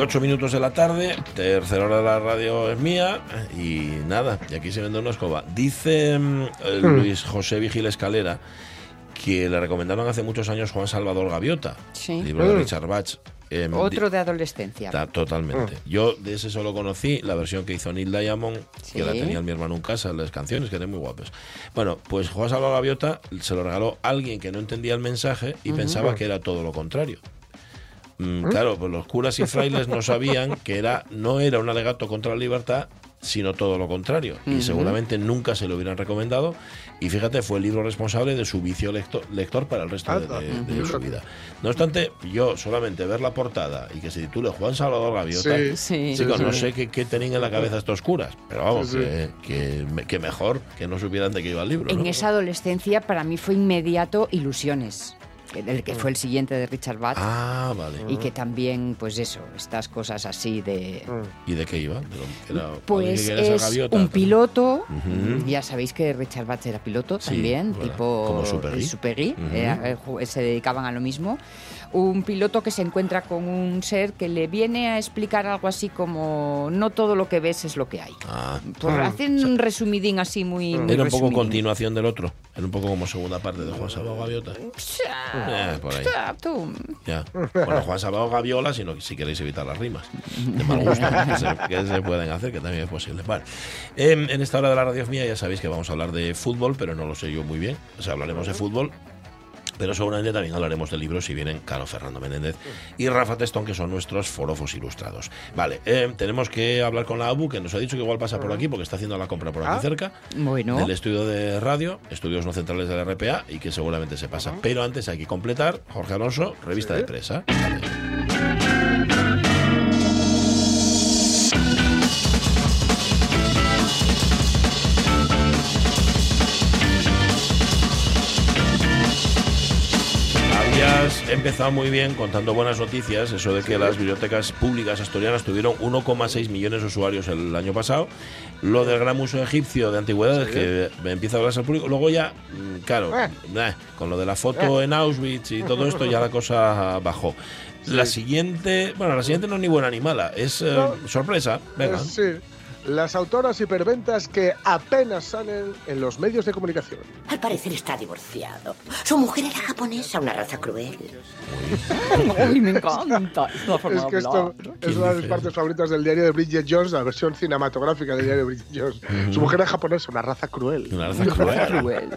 28 minutos de la tarde, tercera hora de la radio es mía y nada, y aquí se vende una escoba. Dice mm, eh, hmm. Luis José Vigil Escalera que le recomendaron hace muchos años Juan Salvador Gaviota, sí. libro de hmm. Richard Bach. Eh, Otro de adolescencia. Ta, totalmente. Mm. Yo de ese solo conocí la versión que hizo Neil Diamond, sí. que la tenía mi hermano en casa, las canciones que eran muy guapas. Bueno, pues Juan Salvador Gaviota se lo regaló a alguien que no entendía el mensaje y pensaba hmm. que era todo lo contrario. Mm, Claro, pues los curas y frailes no sabían que era no era un alegato contra la libertad, sino todo lo contrario. Y seguramente nunca se lo hubieran recomendado. Y fíjate, fue el libro responsable de su vicio lector, lector para el resto de, Anda. de- de su vida. No obstante, yo solamente ver la portada y que se titule Juan Salvador Gaviota, Sí. Sí. chicos, sí, no sé qué, qué tenían en la cabeza estos curas, pero vamos, Sí, sí. Que, que me- que mejor que no supieran de qué iba el libro. En ¿no? esa adolescencia para mí fue inmediato Ilusiones, el que fue el siguiente de Richard Bach. Ah, vale. Y que también, pues eso, estas cosas así de... ¿Y de qué iba? ¿De lo que era- Pues es gaviota? un piloto, Ujú. ya sabéis que Richard Bach era piloto Sí, también, voilà, tipo como. Supergui, Ujú. era- eh, ju- se dedicaban a lo mismo. Un piloto que se encuentra con un ser que le viene a explicar algo así como no todo lo que ves es lo que hay. Ah, Por, hacen un resumidín así muy, muy era un poco continuación del otro. Era un poco como segunda parte de Juan Salvador Gaviota. Eh, por ahí. Ah, tú. Ya. Bueno, Juan Salvador Gaviola, si, no, si queréis evitar las rimas de mal gusto que se, que se pueden hacer, que también es posible. Vale. Em, en esta hora de la radio mía ya sabéis que vamos a hablar de fútbol, pero no lo sé yo muy bien. O sea, hablaremos de fútbol. Pero seguramente también hablaremos de libros si vienen Caro Fernando Menéndez y Rafa Testón, que son nuestros forofos ilustrados. Vale, em, tenemos que hablar con la ABU, que nos ha dicho que igual pasa por aquí, porque está haciendo la compra por aquí Ah. cerca Bueno, del estudio de radio, estudios no centrales de la RPA y que seguramente se pasa. Pero antes hay que completar, Jorge Alonso, revista Sí. de prensa. Habías empezado muy bien contando buenas noticias, eso de que las bibliotecas públicas asturianas tuvieron 1,6 millones de usuarios el año pasado. Lo del Gran Museo Egipcio de Antigüedades, que empieza a hablarse al público. Luego ya, mm, claro, Eh. eh, con lo de la foto en Auschwitz y todo esto, ya la cosa bajó. La siguiente, bueno, la siguiente no es ni buena ni mala, es eh, sorpresa. Venga. Eh, sí. Las autoras hiperventas que apenas salen en los medios de comunicación. Al parecer está divorciado. Su mujer era japonesa, una raza cruel. Ay, me encanta. Es que esto es ¿Quién una de mis partes favoritas del diario de Bridget Jones, la versión cinematográfica del diario de Bridget Jones. Su mujer es japonesa, una raza cruel. Una raza cruel.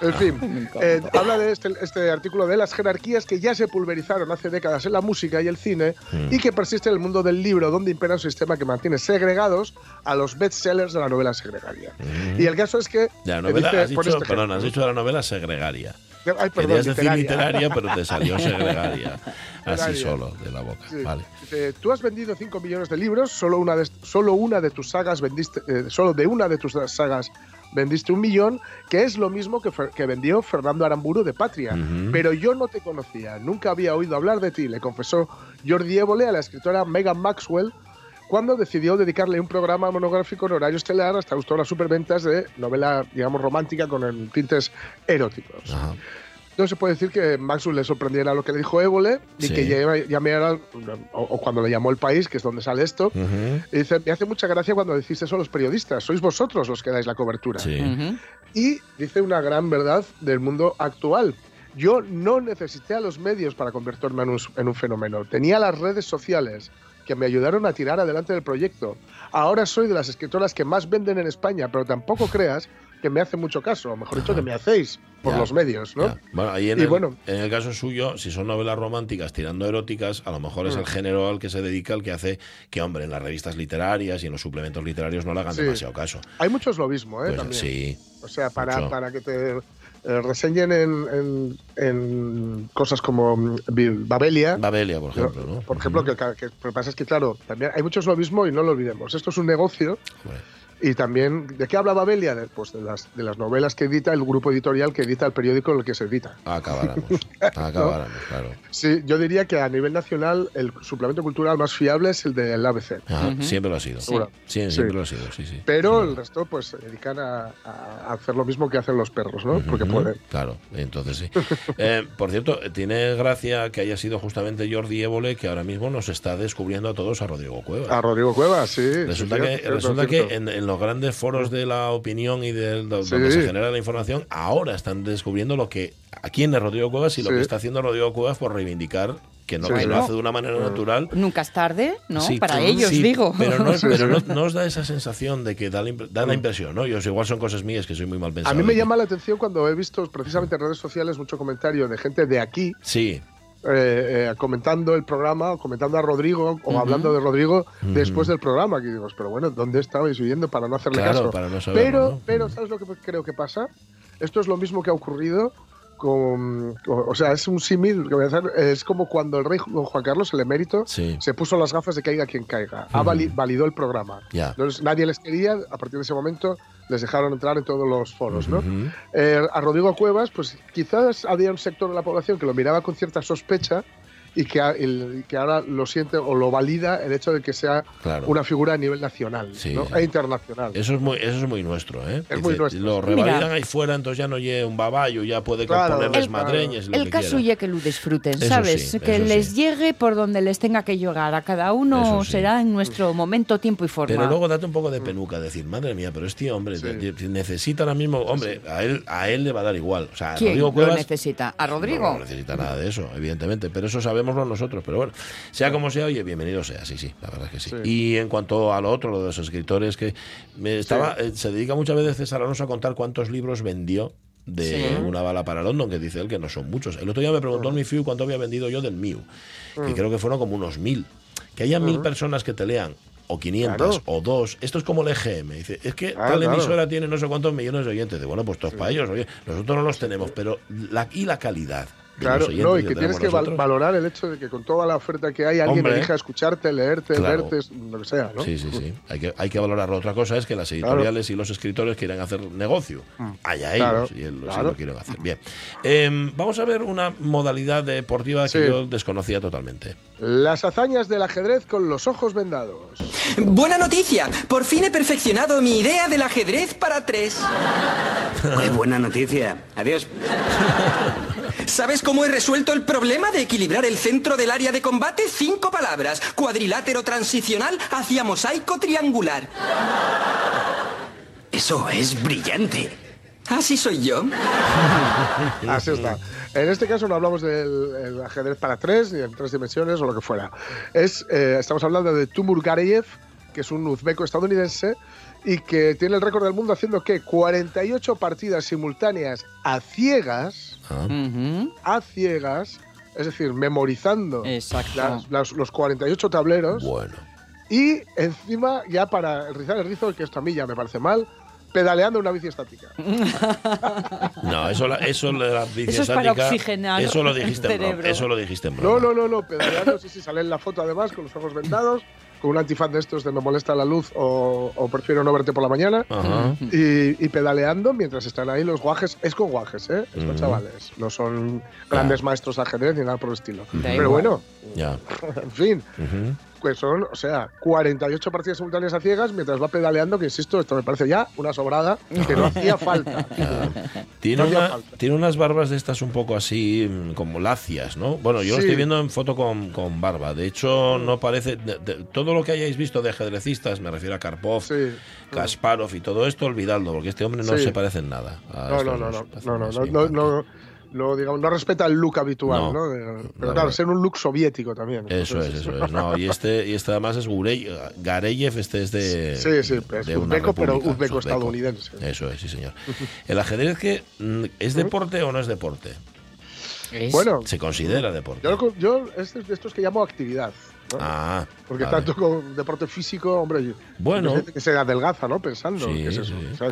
En fin, encanta. eh, habla de este, este artículo de las jerarquías que ya se pulverizaron hace décadas en la música y el cine Mm. y que persiste en el mundo del libro, donde impera un sistema que mantiene a los bestsellers de la novela segregaria. Y el caso es que. Mm. La novela, dice- has dicho, este perdón, has dicho la novela segregaria. Ay, perdón, Querías decir literaria. literaria, pero te salió segregaria. Así Literaria. solo, de la boca. Sí. Vale. Dice, tú has vendido 5 millones de libros, solo una de, solo una de tus sagas vendiste, eh, solo de una de tus sagas vendiste un millón, que es lo mismo que, que vendió Fernando Aramburu de Patria. Ujú. Pero yo no te conocía, nunca había oído hablar de ti, le confesó Jordi Évole a la escritora Megan Maxwell cuando decidió dedicarle un programa monográfico en horario estelar hasta gustó las superventas de novela, digamos, romántica con tintes eróticos. Ajá. No se puede decir que Maxwell le sorprendiera lo que le dijo Évole y Sí. que llamara, o, o cuando le llamó el país, que es donde sale esto, Ujú. y dice, me hace mucha gracia cuando decís eso los periodistas, sois vosotros los que dais la cobertura. Sí. Ujú. Y dice una gran verdad del mundo actual. Yo no necesité a los medios para convertirme en un, en un fenómeno. Tenía las redes sociales que me ayudaron a tirar adelante el proyecto. Ahora soy de las escritoras que más venden en España, pero tampoco creas que me hace mucho caso, o mejor dicho, que me hacéis por Ya, los medios, ¿no? Ya. Bueno, ahí en Y el, bueno. en el caso suyo, si son novelas románticas tirando eróticas, a lo mejor es Mm. el género al que se dedica el que hace que, hombre, en las revistas literarias y en los suplementos literarios no le hagan Sí. demasiado caso. Hay muchos lo mismo, ¿eh? Pues, También. sí, O sea, para, mucho. para que te eh, reseñen en, en- en cosas como mm, Babelia. Babelia, por ejemplo, ¿no? Por ejemplo, que, que- lo que pasa es que, claro, también hay muchos lo mismo y no lo olvidemos. Esto es un negocio y también, ¿de qué habla Babelia? De, pues de las, de las novelas que edita el grupo editorial que edita el periódico en el que se edita. acabáramos. acabáramos, claro. Sí, yo diría que a nivel nacional el suplemento cultural más fiable es el del ABC. Ajá, Ujú. Siempre lo ha sido. Sí. Seguro. Sí, Sí. siempre lo ha sido, sí, sí. Pero el resto pues se dedican a, a hacer lo mismo que hacen los perros, ¿no? Porque pueden. Claro, entonces sí. Eh, por cierto, tiene gracia que haya sido justamente Jordi Évole que ahora mismo nos está descubriendo a todos a Rodrigo Cuevas. A Rodrigo Cuevas, sí. Resulta sí, que, cierto, resulta cierto. que en, en los grandes foros de la opinión y de, Sí. donde se genera la información, ahora están descubriendo lo que a quién es Rodrigo Cuevas y lo Sí. que está haciendo Rodrigo Cuevas por reivindicar que no Sí, lo hace de una manera natural. Nunca es tarde, ¿no? Sí, Para ellos, sí, digo. Pero, no, pero no, no os da esa sensación de que da la, impre- da la impresión, ¿no? Yo, igual son cosas mías que soy muy mal pensado. A mí me llama la atención cuando he visto precisamente en redes sociales mucho comentario de gente de aquí Sí, eh, eh, comentando el programa, o comentando a Rodrigo o hablando de Rodrigo después del programa. Que digo, pero bueno, ¿dónde estabais viviendo para no hacerle claro, caso? para no saberlo, Pero, ¿no? pero, ¿sabes lo que creo que pasa? Esto es lo mismo que ha ocurrido con. o sea, es un símil que voy a hacer. Es como cuando el rey Ju- Juan Carlos, el emérito, Sí. se puso las gafas de caiga quien caiga. Ha Ujú. vali- validó el programa. Entonces, nadie les quería. A partir de ese momento, les dejaron entrar en todos los foros, ¿no? Eh, a Rodrigo Cuevas, pues quizás había un sector de la población que lo miraba con cierta sospecha y que, el- que ahora lo siente o lo valida el hecho de que sea Claro. una figura a nivel nacional Sí. ¿no? e internacional. Eso es muy, eso es muy nuestro, ¿eh? Es muy nuestro, Lo revalidan Mira. ahí fuera, entonces ya no lleve un baballo, ya puede Claro, componerles el- madreñas lo El que caso quiera. ya que lo disfruten, ¿sabes? sí, que les sí. llegue por donde les tenga que llegar. A cada uno Eso sí. será en nuestro momento, tiempo y forma. Pero luego date un poco de penuca, decir, madre mía, pero este hombre necesita ahora mismo, hombre, a él a él le va a dar igual. O sea, ¿Quién Rodrigo lo necesita? ¿A Rodrigo? No, no necesita nada de eso, evidentemente, pero eso nosotros. Pero bueno, sea como sea, oye, bienvenido sea, sí, sí, la verdad es que sí. Sí. Y en cuanto a lo otro, lo de los escritores, que me estaba, eh, se dedica muchas veces César Alonso a contar cuántos libros vendió de Sí. una bala para London, que dice él que no son muchos. El otro día me preguntó en mi FIU cuánto había vendido yo del Miu, que creo que fueron como unos mil. Que haya mil personas que te lean, o 500, Claro. o dos. Esto es como el EGM. Dice, es que Claro, tal claro. emisora tiene no sé cuántos millones de oyentes. Dice, bueno, pues todos para ellos. Oye, nosotros no los tenemos, pero la, y la calidad. Claro, no, y que tienes que nosotros. valorar el hecho de que con toda la oferta que hay, alguien Hombre. elija escucharte, leerte, Claro. verte, lo que sea, ¿no? Sí, sí, sí. Hay que, hay que valorarlo. Otra cosa es que las editoriales y los escritores quieren hacer negocio. Allá ellos, Claro, y ellos sí claro. lo quieren hacer. Bien. Em, vamos a ver una modalidad deportiva que Sí. yo desconocía totalmente. Las hazañas del ajedrez con los ojos vendados. Buena noticia, por fin he perfeccionado mi idea del ajedrez para tres. Qué buena noticia. Adiós. ¿Sabes cómo he resuelto el problema de equilibrar el centro del área de combate? Cinco palabras. Cuadrilátero transicional hacia mosaico triangular. Eso es brillante. Así soy yo. Así está. En este caso no hablamos del el ajedrez para tres, ni en tres dimensiones o lo que fuera. Es, eh, estamos hablando de Timur Gareyev, que es un uzbeco estadounidense y que tiene el récord del mundo haciendo que 48 partidas simultáneas a ciegas, Ah, Ujú. a ciegas, es decir, memorizando Exacto. las- las- los 48 tableros Bueno. y encima, ya para rizar el rizo, que esto a mí ya me parece mal, pedaleando una bici estática. No, eso, la- eso de la bici Eso es para oxigenar Eso lo el dijiste en broma. cerebro. Eso lo dijiste en No, broma. no, no, no, pedaleando, sí, sí, sale en la foto además, con los ojos vendados, con un antifaz de estos de me molesta la luz o, o prefiero no verte por la mañana. Y, y pedaleando mientras están ahí los guajes. Es con guajes, ¿eh? Estos Ujú. chavales. No son grandes maestros de ajedrez ni nada por el estilo. Da Pero igual. bueno, en fin. Pues son, o sea, 48 partidas simultáneas a ciegas mientras va pedaleando, que insisto, esto me parece ya una sobrada que no hacía falta. Tiene, No hacía una- falta. tiene unas barbas de estas un poco así, mm, como lacias, ¿no? Bueno, yo lo estoy viendo en foto con, con barba. De hecho, no parece. de- de- todo lo que hayáis visto de ajedrecistas, me refiero a Karpov, Sí. Kasparov y todo esto, olvidadlo, porque este hombre no Sí. se parece en nada. a No, no, no, no, no, no, no, no, no, no, digamos, no respeta el look habitual, No. pero claro, ser un look soviético también. Eso es, eso es. No, y este, y este además es Gurey, Gareyev, este es de. Sí, sí, es de uzbeco, pero uzbeco es estadounidense. Eso es, sí, señor. ¿El ajedrez que mm, es deporte o no es deporte? Es- Bueno, Se considera deporte. yo, yo es de estos que llamo actividad. ¿no? Ah, Porque vale. tanto con deporte físico, hombre, yo- Bueno. que se adelgaza, ¿no? Pensando Sí, que es eso, sí.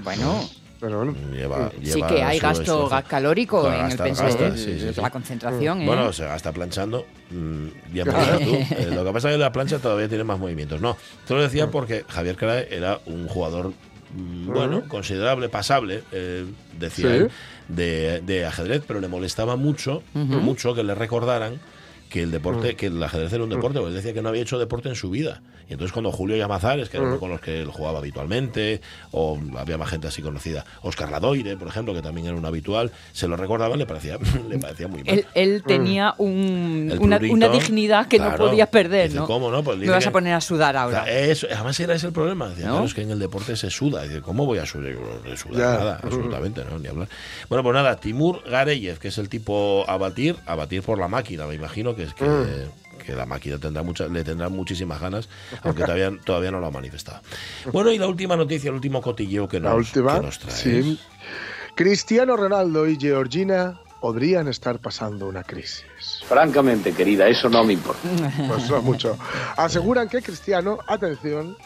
Bueno, Pero bueno. Lleva, sí lleva que hay gasto calórico Claro, en el gasta- pensar, gasta, sí, sí, sí. la concentración. ¿eh? Bueno, se gasta planchando. mm, ya me dirás tú. Eh, lo que pasa es que la plancha todavía tiene más movimientos. No, te lo decía porque Javier Crae era un jugador mm, bueno, considerable, pasable, eh, decía Sí. él, de, de ajedrez, pero le molestaba mucho, mucho que le recordaran que el deporte, que el ajedrez era un deporte, porque él decía que no había hecho deporte en su vida. Y entonces cuando Julio Llamazares, que era uno con los que él jugaba habitualmente, o había más gente así conocida, Oscar Ladoire, por ejemplo, que también era un habitual, se lo recordaban, le parecía, le parecía muy mal. Él, él tenía un- El una, prurito, una dignidad que no podía perder, Dice, ¿no? ¿cómo no? Pues Me vas que- a poner a sudar O ahora. sea, eso, además era ese el problema. Decía, ¿No? claro, es que en el deporte se suda. Dice, ¿cómo voy a sudar? Yo, No Ya. nada, absolutamente, no, ni hablar. Bueno, pues nada, Timur Gareyev, que es el tipo a batir, a batir por la máquina, me imagino que es que, Mm. que la máquina tendrá mucha, le tendrá muchísimas ganas, aunque todavía, todavía no lo ha manifestado. Bueno, y la última noticia, el último cotilleo que nos, La última, que nos traes. sí. Cristiano Ronaldo y Georgina podrían estar pasando una crisis. Francamente, querida, eso no me importa. Pues no mucho. Aseguran que Cristiano, atención,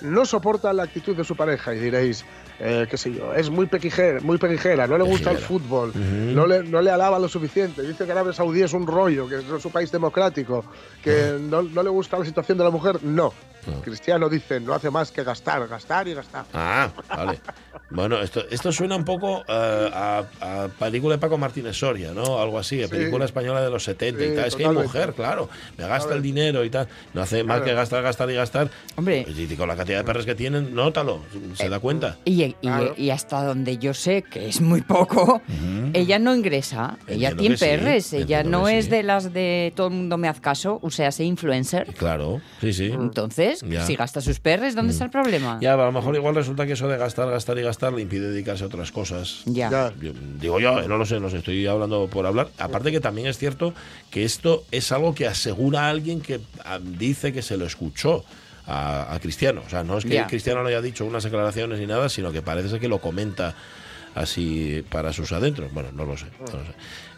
no soporta la actitud de su pareja y diréis, eh, qué sé yo, es muy pequijera, muy pequijera, no le gusta el fútbol, no, le, no le alaba lo suficiente, dice que Arabia Saudí es un rollo, que es su país democrático, que no, no le gusta la situación de la mujer. No. No. Cristiano dice, no hace más que gastar, gastar y gastar. Ah, vale. Bueno, esto, esto suena un poco eh, a, a película de Paco Martínez Soria, ¿no? Algo así, a Sí. película española de los 70 y Sí, tal. Es que hay mujer, claro, me gasta el dinero y tal. No hace más que gastar, gastar y gastar. Hombre. Y con la cantidad de perros que tienen, nótalo, se da cuenta. Y, y- Claro. y hasta donde yo sé, que es muy poco, ella no ingresa. ella Entiendo tiene que sí, perres. Ella no es sí. de las de todo el mundo me haz caso, o sea, se influencer. Claro, sí, sí. Entonces, Ya. Mm. si gasta sus perres, ¿dónde está el problema? Ya, a lo mejor igual resulta que eso de gastar, gastar y gastar le impide dedicarse a otras cosas. Ya. Ya. Yo- digo yo, eh, no lo sé, no sé, estoy hablando por hablar. Aparte que también es cierto que esto es algo que asegura a alguien que ah, dice que se lo escuchó a, a Cristiano. O sea, no es que Ya. Cristiano no haya dicho unas declaraciones ni nada, sino que parece ser que lo comenta así para sus adentros. Bueno, no lo sé. no lo sé.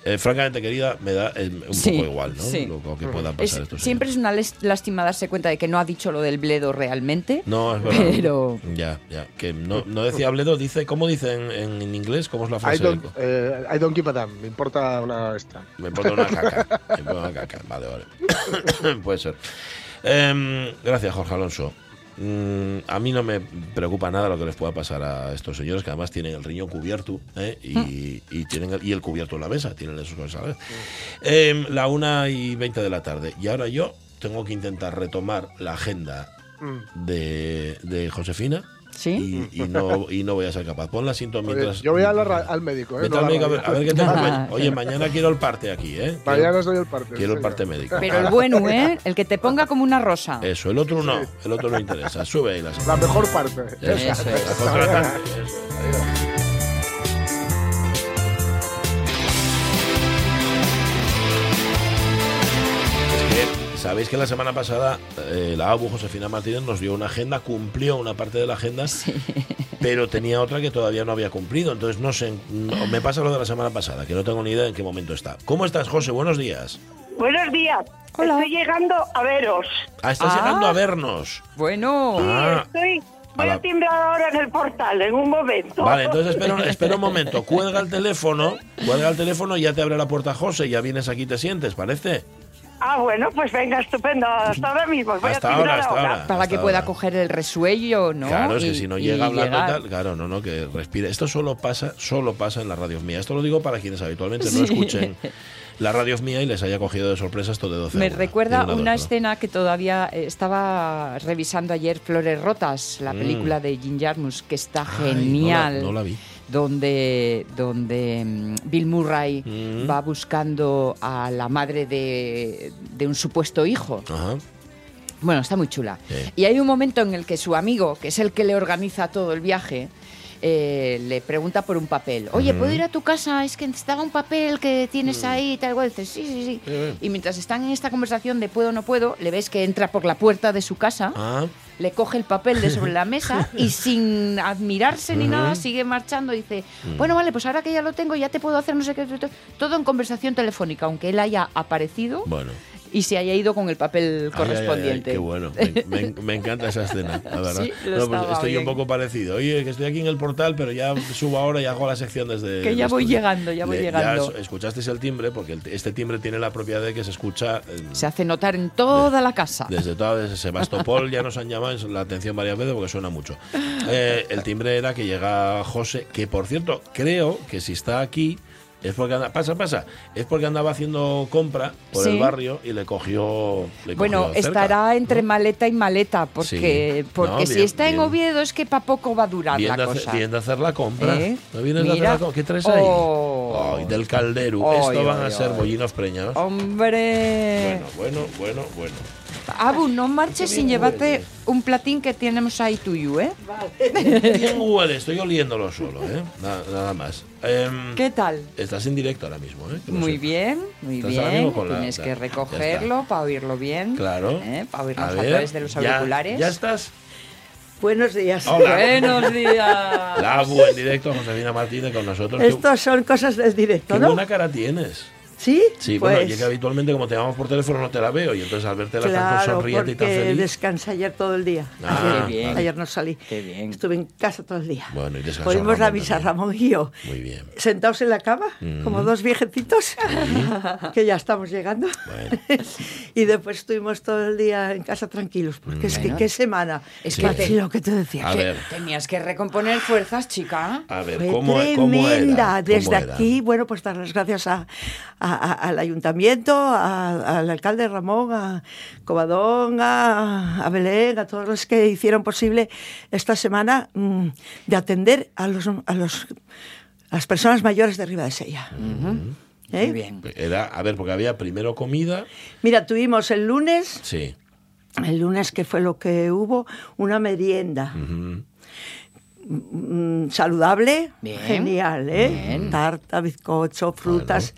Eh, francamente, querida, me da eh, un Sí, poco igual, ¿no? sí. Lo, lo que puedan Es- pasar estos siempre es una les- lástima darse cuenta de que no ha dicho lo del bledo realmente. No, es verdad. Pero- Ya, ya. Que no, no decía Bledo, dice. ¿Cómo dice en, en- en inglés? ¿Cómo es la I frase? don't, eh, I don't give a damn, me importa una esta. Me importa una caca. Me importa una caca. Vale, vale. Puede ser. Em, gracias, Jorge Alonso. Mm, a mí no me preocupa nada lo que les pueda pasar a estos señores que además tienen el riñón cubierto ¿eh? y, y tienen el, y el cubierto en la mesa, tienen esas cosas a la vez. Em, la una y 20 de la tarde. Y ahora yo tengo que intentar retomar la agenda Mm. de, de Josefina. ¿Sí? Y, y no, y no voy a ser capaz. Pon la cinta Oye, mientras. yo voy a la al médico, ¿eh? No al médico a ver, radio. a ver qué tengo. Ah, Oye, mañana quiero el parte aquí, ¿eh? Quiero- Mañana os doy el parte. Quiero el parte señor. médico. Pero el bueno, ¿eh? El que te ponga como una rosa. Eso, el otro no, el otro no interesa. Sube ahí la La mejor parte. Eso, Eso es. eso. Es Sabéis que la semana pasada eh, la ABU Josefina Martínez nos dio una agenda, cumplió una parte de la agenda, pero tenía otra que todavía no había cumplido. Entonces no sé, no- me pasa lo de la semana pasada, que no tengo ni idea en qué momento está. ¿Cómo estás, José? Buenos días. Buenos días. Hola. Estoy llegando a veros. Ah, estás Ah. llegando a vernos. Bueno. Ah. Estoy. Voy A la- a timbrar ahora en el portal en un momento. Vale, entonces espera, espera un momento. Cuelga el teléfono, cuelga el teléfono y ya te abre la puerta José. Ya vienes aquí y te sientes, ¿parece? Ah, bueno, pues venga, estupendo. Hasta ahora mismo. Voy Hasta a ahora, hasta ahora. Para que pueda ahora. coger el resuello, ¿no? Claro, es que Y- si no llega hablando y llegar. tal, claro, no, no, que respire. Esto solo pasa, solo pasa en la radio mía. Esto lo digo para quienes habitualmente no escuchen la radio mía y les haya cogido de sorpresa esto de 12 a Me una. recuerda una a escena que todavía eh, estaba revisando ayer, Flores Rotas, la Mm. película de Jim Jarmusch, que está Ay, genial. No la, no la vi. Donde, donde mm, Bill Murray Mm. va buscando a la madre de, de un supuesto hijo. Ajá. Bueno, está muy chula. Sí. Y hay un momento en el que su amigo, que es el que le organiza todo el viaje, eh, le pregunta por un papel. Oye, ¿puedo ir a tu casa? Es que necesitaba un papel que tienes ahí y tal. igual. Dice, sí, sí, sí. Y mientras están en esta conversación de puedo o no puedo, le ves que entra por la puerta de su casa, Ah, le coge el papel de sobre la mesa y sin admirarse ni nada, sigue marchando y dice, Mm. bueno, vale, pues ahora que ya lo tengo, ya te puedo hacer no sé qué. Todo en conversación telefónica, aunque él haya aparecido bueno. Y se haya ido con el papel Ay, ay, ay, correspondiente. qué bueno. Me, me- me encanta esa escena, la verdad. Sí, lo No, pues estoy un poco parecido. Oye, que estoy aquí en el portal, pero ya subo ahora y hago la sección desde. Que ya voy estudio. llegando, ya voy Le- llegando. es- escuchasteis el timbre, porque el- este timbre tiene la propiedad de que se escucha. eh, Se hace notar en toda la casa. Desde toda desde Sebastopol ya nos han llamado la atención varias veces porque suena mucho. Eh, el timbre era que llega José, que por cierto, creo que si está aquí es porque anda, pasa, pasa, es porque andaba haciendo compra por Sí. el barrio y le cogió. le Bueno, cogió cerca, estará entre ¿no? maleta y maleta, porque, Sí. porque No, si bien, está en. Oviedo es que para poco va a durar Bien la cosa. bien de hacer la compra. ¿Eh? ¿No vienes de hacer Mira. la compra? ¿Qué traes ahí? Oh. Ay, del caldero. Esto van a ser bollinos preñados. Hombre. Bueno, bueno, bueno, bueno. Abu, no marches Qué sin llevarte un platín que tenemos ahí tuyo, ¿eh? Bien huele, estoy oliéndolo solo, ¿eh? Nada, nada más. Em, ¿Qué tal? Estás en directo ahora mismo, ¿eh? Muy sepas. bien, muy Estás bien. mismo con la- Tienes la- que ya recogerlo para oírlo bien. Claro. ¿eh? Para oírnos A a, ver, través de los ya- auriculares. ¿Ya estás? Buenos días. Hola. Buenos días. La ABU en directo, Josefina Martínez con nosotros. Qué- Estos son cosas del directo, qué ¿no? buena cara tienes. ¿Sí? Sí, pues, bueno, yo que habitualmente como te llamamos por teléfono no te la veo y entonces al verte la tan Claro, sonriente y tan feliz. descansé ayer todo el día. Ah, ayer, Qué bien. ayer no salí. Qué bien. Estuve en casa todo el día. Bueno, y descansó Oímos la Ramón misa, también. Ramón y yo. Muy bien. Sentados en la cama, Mm. como dos viejecitos, que ya estamos llegando. Bueno. y después estuvimos todo el día en casa tranquilos, porque es que Bueno. qué semana. Es Sí. que te- lo que te decía. A que ver, tenías que recomponer fuerzas, chica. a ver, Fue ¿cómo, tremenda. cómo era? Desde ¿Cómo era? aquí, bueno, pues dar las gracias a- a- a- al ayuntamiento, a- al alcalde Ramón, a Covadón, a, Belén, a todos los que hicieron posible esta semana mm, de atender a los a los a las personas mayores de Riva de Sella. ¿Eh? Muy bien. Era, a ver, porque había primero comida. Mira, tuvimos el lunes, Sí. el lunes que fue lo que hubo, una merienda. Saludable, Bien, genial, ¿eh? bien. Tarta, bizcocho, frutas,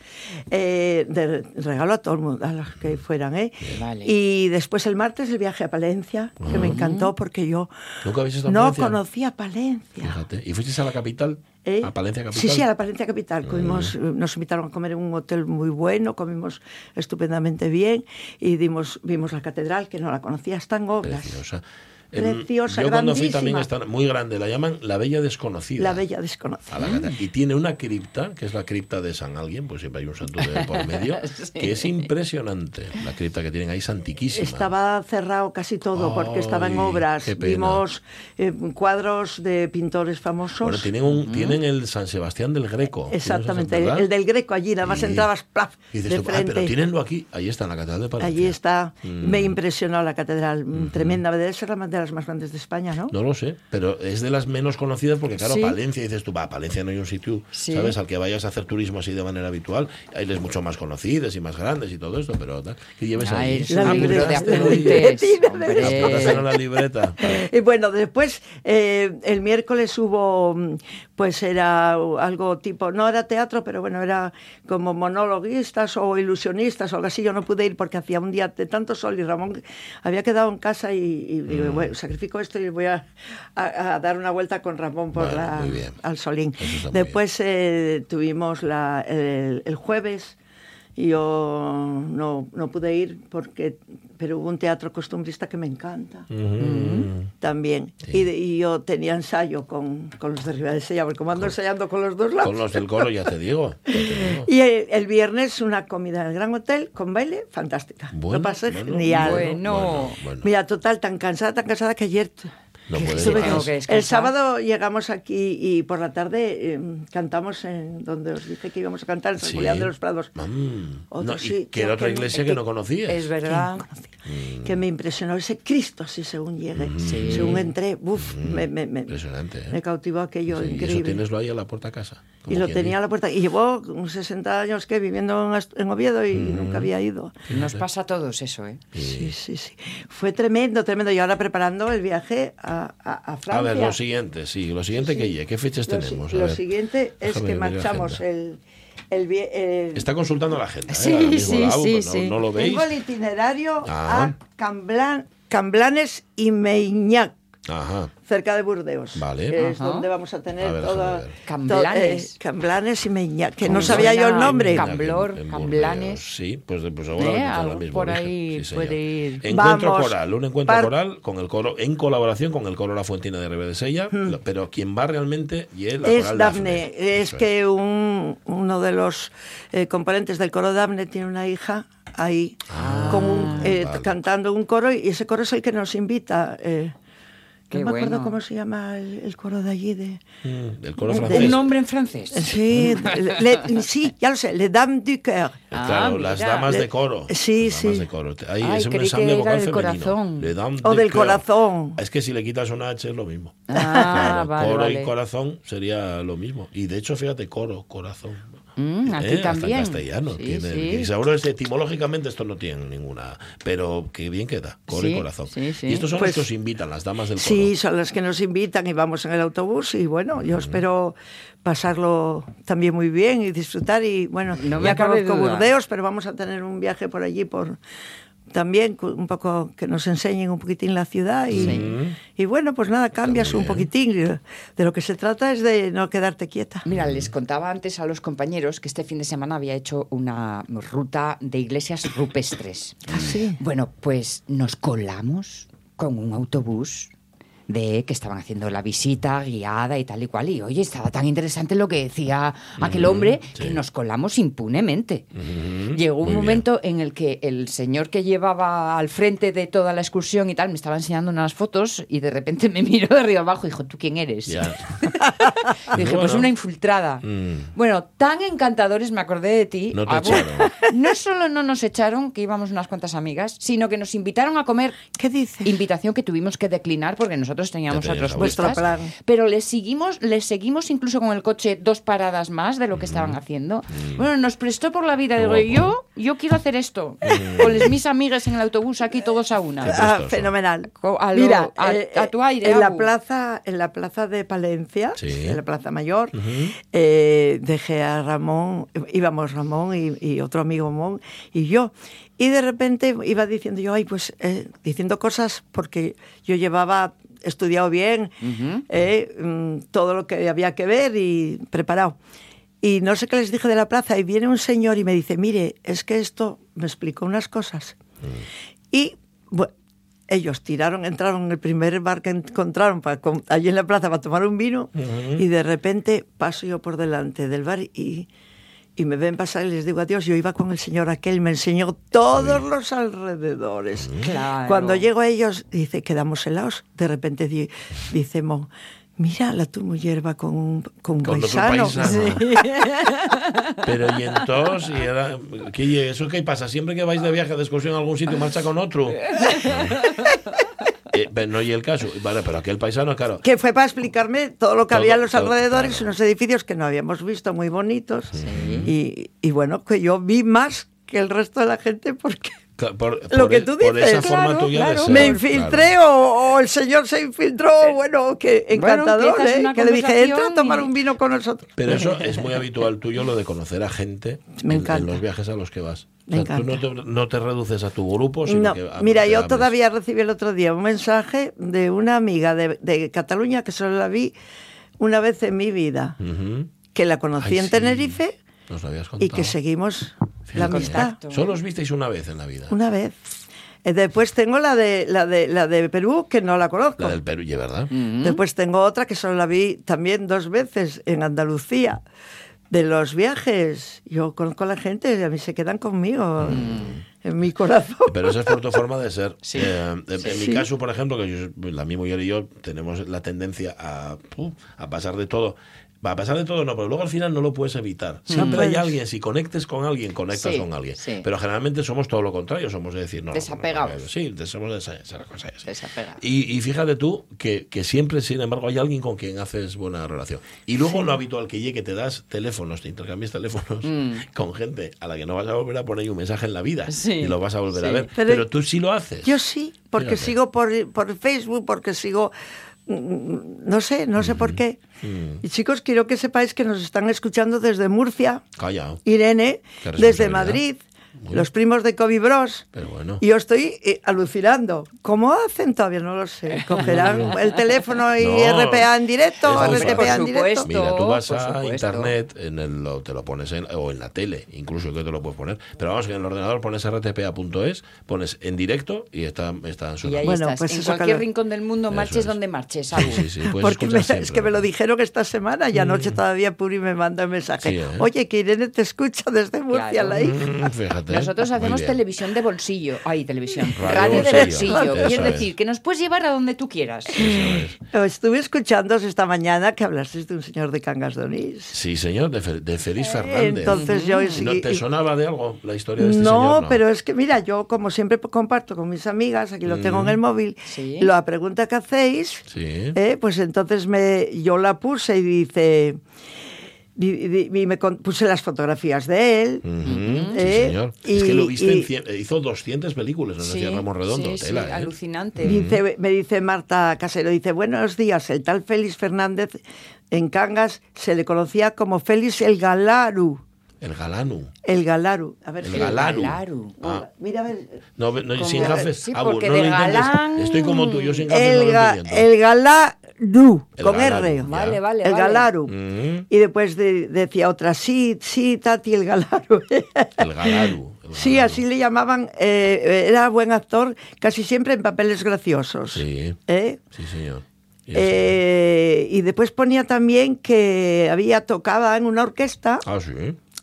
eh, de regalo a todo el mundo, a los que fueran, ¿eh? Vale. Y después el martes el viaje a Palencia, que me encantó porque yo ¿Nunca habéis no Palencia? conocía Palencia. Fíjate. ¿Y fuisteis a la capital? ¿eh? ¿A Palencia capital? Sí, sí, a la Palencia capital. Comimos, Nos invitaron a comer en un hotel muy bueno, comimos estupendamente bien y dimos, vimos la catedral, que no la conocía, está en obras. Preciosa. Preciosa, Yo cuando fui también grandísima. está muy grande, la llaman la Bella Desconocida. La bella desconocida. la y tiene una cripta, que es la cripta de San Alguien, pues siempre hay un de por medio, que es impresionante. La cripta que tienen ahí es antiquísima. Estaba cerrado casi todo porque estaba en obras. Vimos eh, cuadros de pintores famosos. Bueno, tienen, un, tienen el San Sebastián del Greco. Exactamente, ¿Tienes ese, el, del Greco allí, nada más entrabas plaf, Y dices de tú, "Ah, pero tíenenlo aquí. Ahí está, en la catedral de Palencia. Allí está, Mm. me impresionó la catedral, mm, tremenda, debe ser la las más grandes de España, ¿no? No lo sé, pero es de las menos conocidas porque, claro, Sí. Palencia, dices tú, va, Palencia no hay un sitio, Sí. ¿sabes? Al que vayas a hacer turismo así de manera habitual. Hay les mucho más conocidas y más grandes y todo esto, pero tal. ¿Qué lleves Ah, ahí? es La un libro de libreta. apuntes. Tiene hombre. Apuntas en la libreta. Y bueno, después eh, el miércoles hubo, mm, pues era algo tipo, no era teatro, pero bueno, era como monologuistas o ilusionistas o algo así. Yo no pude ir porque hacía un día de tanto sol y Ramón había quedado en casa y, y digo, Mm. bueno, sacrifico esto y voy a, a- a dar una vuelta con Ramón por Bueno, la, al Solín. Después eh, tuvimos la, el, el jueves. y Yo no, no pude ir porque, pero hubo un teatro costumbrista que me encanta también. Sí. Y, de- y yo tenía ensayo con, con los de Riva de Sella, porque como ando ensayando con los dos lados. Con los del coro, ya te digo. ya te digo. Y el, el viernes una comida en el Gran Hotel con baile fantástica. Bueno, Lo pasé bueno, genial. Bueno. bueno. Mira, total, tan cansada, tan cansada que ayer... No que el sábado llegamos aquí y por la tarde eh, cantamos en donde os dije que íbamos a cantar, en San Sí. Julián de los Prados. Mm. Otro No, que era otra iglesia que no conocías. Es verdad. que no conocía, que me impresionó ese Cristo así según llegué, Sí. según entré, uf, me, me, me, Impresionante, ¿eh? me cautivó aquello Sí, y eso increíble. tienes ahí a la puerta a casa. Y lo tenía a la puerta. Y llevó unos 60 años que viviendo en, en Oviedo y Mm. nunca había ido. Nos pasa a todos eso, ¿eh? Sí, sí, sí. Fue tremendo, tremendo. Y ahora preparando el viaje a, a, a- a Francia. A ver, lo siguiente, sí, lo siguiente que llegue, ¿qué fechas Lo tenemos? A Lo siguiente es Déjame que marchamos el, el, el- Está consultando la agenda. ¿eh? Sí, sí, la sí, no, sí. no lo veis. Tengo el itinerario Ah. a Camblan- Camblanes y Meignac, Ajá. cerca de Burdeos. Vale. que Es Ajá. donde vamos a tener A ver, to- Camblanes. eh, Camblanes y Meignac, que ¿Cómo no sabía yo el nombre. Cam- Camblor, En Camblanes. Burdeos, Sí, pues, pues seguramente Eh, el mismo por ahí Sí, puede ir. Encuentro Vamos, coral, un encuentro par- coral con el coro, en colaboración con el coro La Fuentina de Rebe de Sella, lo- pero quien va realmente y es la Hmm. Es coral Dafne. Es Eso que un, uno de los eh, componentes del coro Dafne tiene una hija ahí con un- eh, Ah, vale. cantando un coro y ese coro es el que nos invita. eh, Qué no me acuerdo cómo se llama el, el coro de allí. De, Mm, El coro De- francés. Un nombre en francés. sí, le- sí, ya lo sé, Les Dames du Coeur. Ah, claro, las mira. damas Le- de coro. Sí, Las damas sí. de coro. Ahí Ay, es un ensamble vocal del femenino. corazón. Le dames O de del corazón. Es que si le quitas una H es lo mismo. Ah, Claro, vale, coro vale. y corazón sería lo mismo. Y de hecho, fíjate, coro, corazón. Mm, aquí Eh, hasta en también. castellano. Sí, tiene, sí. y seguro es etimológicamente esto no tiene ninguna. Pero que bien queda, coro y Sí, corazón. sí, sí. Y estos son Pues- los que os invitan, las damas del coro. Sí, son las que nos invitan y vamos en el autobús y bueno, yo espero pasarlo también muy bien y disfrutar y bueno, No me ya conozco duda. Burdeos, pero vamos a tener un viaje por allí por también un poco que nos enseñen un poquitín la ciudad y, y bueno, pues nada, cambias un poquitín. De lo que se trata es de no quedarte quieta. Mira, les contaba antes a los compañeros que este fin de semana había hecho una ruta de iglesias rupestres. Así. Bueno, pues nos colamos con un autobús de que estaban haciendo la visita guiada y tal y cual. Y oye, estaba tan interesante lo que decía aquel hombre que nos colamos impunemente. Llegó un bien. momento en el que el señor que llevaba al frente de toda la excursión y tal me estaba enseñando unas fotos y de repente me miró de arriba abajo y dijo, ¿tú quién eres? Ya. Y dije, pues una infiltrada. Mm. Bueno, tan encantadores me acordé de ti. No te echaron. No solo no nos echaron, que íbamos unas cuantas amigas, sino que nos invitaron a comer. ¿Qué dices? Invitación que tuvimos que declinar porque nosotros teníamos Ya tenías otros la vuestra. puestos. Vuestro plan. Pero les seguimos, les seguimos incluso con el coche dos paradas más de lo que estaban haciendo. Bueno, nos prestó por la vida. Mm. Digo, yo, yo quiero hacer esto. Con les- mis amigas en el autobús aquí todos a una. Ah, fenomenal. Co- a lo- Mira, a- eh, a tu aire, en la plaza, en la plaza de Palencia, Sí. en la plaza mayor, eh, dejé a Ramón, íbamos Ramón y, y otro amigo Ramón y yo. Y de repente iba diciendo yo, ay, pues eh, diciendo cosas porque yo llevaba estudiado bien eh, mm, todo lo que había que ver y preparado. Y no sé qué les dije de la plaza y viene un señor y me dice, mire, es que esto me explicó unas cosas. Y bueno, ellos tiraron, entraron en el primer bar que encontraron para, allí en la plaza para tomar un vino y de repente paso yo por delante del bar y, y me ven pasar y les digo adiós. Yo iba con el señor aquel, me enseñó todos los alrededores. Claro. Cuando llego a ellos, dice, quedamos helados. De repente di- dice Mon, mira, la tu mujer va con un, con paisano. paisano. Sí. Pero y entonces, y era, ¿qué, ¿eso qué pasa? Siempre que vais de viaje de excursión a algún sitio, marcha con otro. Eh, pero no y el caso. Vale, pero aquel paisano, claro. que fue para explicarme todo lo que Todo, había a los todo, alrededores, claro. unos edificios que no habíamos visto muy bonitos. Y, y bueno, que yo vi más que el resto de la gente porque Por, lo por que tú Por dices, esa forma claro, tuya de claro. ser, me claro. infiltré o, o el señor se infiltró, bueno, que encantador, ¿eh? que le dije, entra a tomar y- un vino con nosotros. Pero eso es muy habitual tuyo, lo de conocer a gente Me en, encanta. en los viajes a los que vas. Me O sea, tú no te, no te reduces a tu grupo, sino No, que a- mira, yo todavía recibí el otro día un mensaje de una amiga de, de Cataluña que solo la vi una vez en mi vida, que la conocí Ay, en sí. Tenerife Nos lo habías y que seguimos la amistad. Contacto. Solo os visteis una vez en la vida. Una vez. Eh, Después tengo la de, la de, la de Perú, que no la conozco. La del Perú, y ¿verdad? Después tengo otra que solo la vi también dos veces en Andalucía. De los viajes, yo conozco a la gente y a mí se quedan conmigo en mi corazón. Pero esa es por tu forma de ser. Sí. Eh, en, en Sí. mi caso, por ejemplo, que yo, la mi mujer y yo tenemos la tendencia a, pu, a pasar de todo. A pesar de todo, no, pero luego al final no lo puedes evitar. Siempre hay puedes. alguien, si conectes con alguien, conectas Sí, con alguien. sí. Pero generalmente somos todo lo contrario, somos de decir, no. Desapegados. no, no, sí, somos de esa, esa cosa esa. Desapega. Y, y fíjate tú que, que siempre, sin embargo, hay alguien con quien haces buena relación. Y luego lo habitual que llegue, te das teléfonos, te intercambias teléfonos con gente a la que no vas a volver a poner un mensaje en la vida Mm. Sí, y lo vas a volver a ver. Pero- Pero, tú sí lo haces. Yo sí, porque Fíjate. sigo por, por Facebook, porque sigo, mm, no sé, no sé por qué. Mm. Y chicos, quiero que sepáis que nos están escuchando desde Murcia, Calla. Irene, desde. Madrid, Los primos de Kobe Bros. Pero bueno. Y yo estoy eh, alucinando. ¿Cómo hacen? Todavía no lo sé. ¿Cogerán el teléfono y No. RPA en directo? Es muy ¿RTPA fácil. en directo? Mira, tú vas a internet, en el, lo- te lo pones en, o en la tele, incluso que te lo puedes poner. Pero vamos, que en el ordenador pones rtpa.es, pones en directo y está, están Y sonando. ahí Bueno, estás. pues en cualquier lo- rincón del mundo, Eso marches es. donde marches. Sí, sí, Porque me- es que me lo dijeron esta semana y anoche todavía Puri me manda un mensaje. Sí, ¿eh? Oye, que Irene te escucha desde Murcia, Claro. la hija. Mm, fíjate. Nosotros Muy hacemos televisión de bolsillo. Ay, televisión. Radio Radio, de bolsillo. Eso Quiero es. decir, que nos puedes llevar a donde tú quieras. Eso es. Estuve escuchándos esta mañana que hablasteis de un señor de Cangas de Onís. Sí, señor, de, Fe- de Félix Fernández. Entonces yo ¿No seguí- te sonaba de algo la historia de este no, señor? pero es que mira, yo como siempre comparto con mis amigas, aquí lo tengo en el móvil, Sí. la pregunta que hacéis, Sí. eh, pues entonces me, yo la puse y dice, y me con- puse las fotografías de él. Ujú, sí, Eh, señor. y- es que lo viste y- en cien- hizo 200 películas, nos decía Ramón Redondo. sí, sí, ¿eh? alucinante. Dice, me dice Marta Casero, dice, buenos días, el tal Félix Fernández en Cangas se le conocía como Félix el Galaru. El Galanu. El Galaru. A ver, El si- Galaru. Galaru. Ah, Mira, a ver. no, no, sin gafes. sí, Ah, no lo galán- Estoy como tú, yo sin gafes no El, lo ga- entiendo. el Galaru, El con Galaru, R. ya. Vale, vale, El vale. Galaru. Mm, Y después de- decía otra, sí, sí, Tati, el Galaru. el Galaru. sí, así le llamaban. eh, era buen actor, casi siempre en papeles graciosos. Sí, ¿Eh? sí, señor. Y. Eh, después ponía también que había tocado en una orquesta. Ah, sí.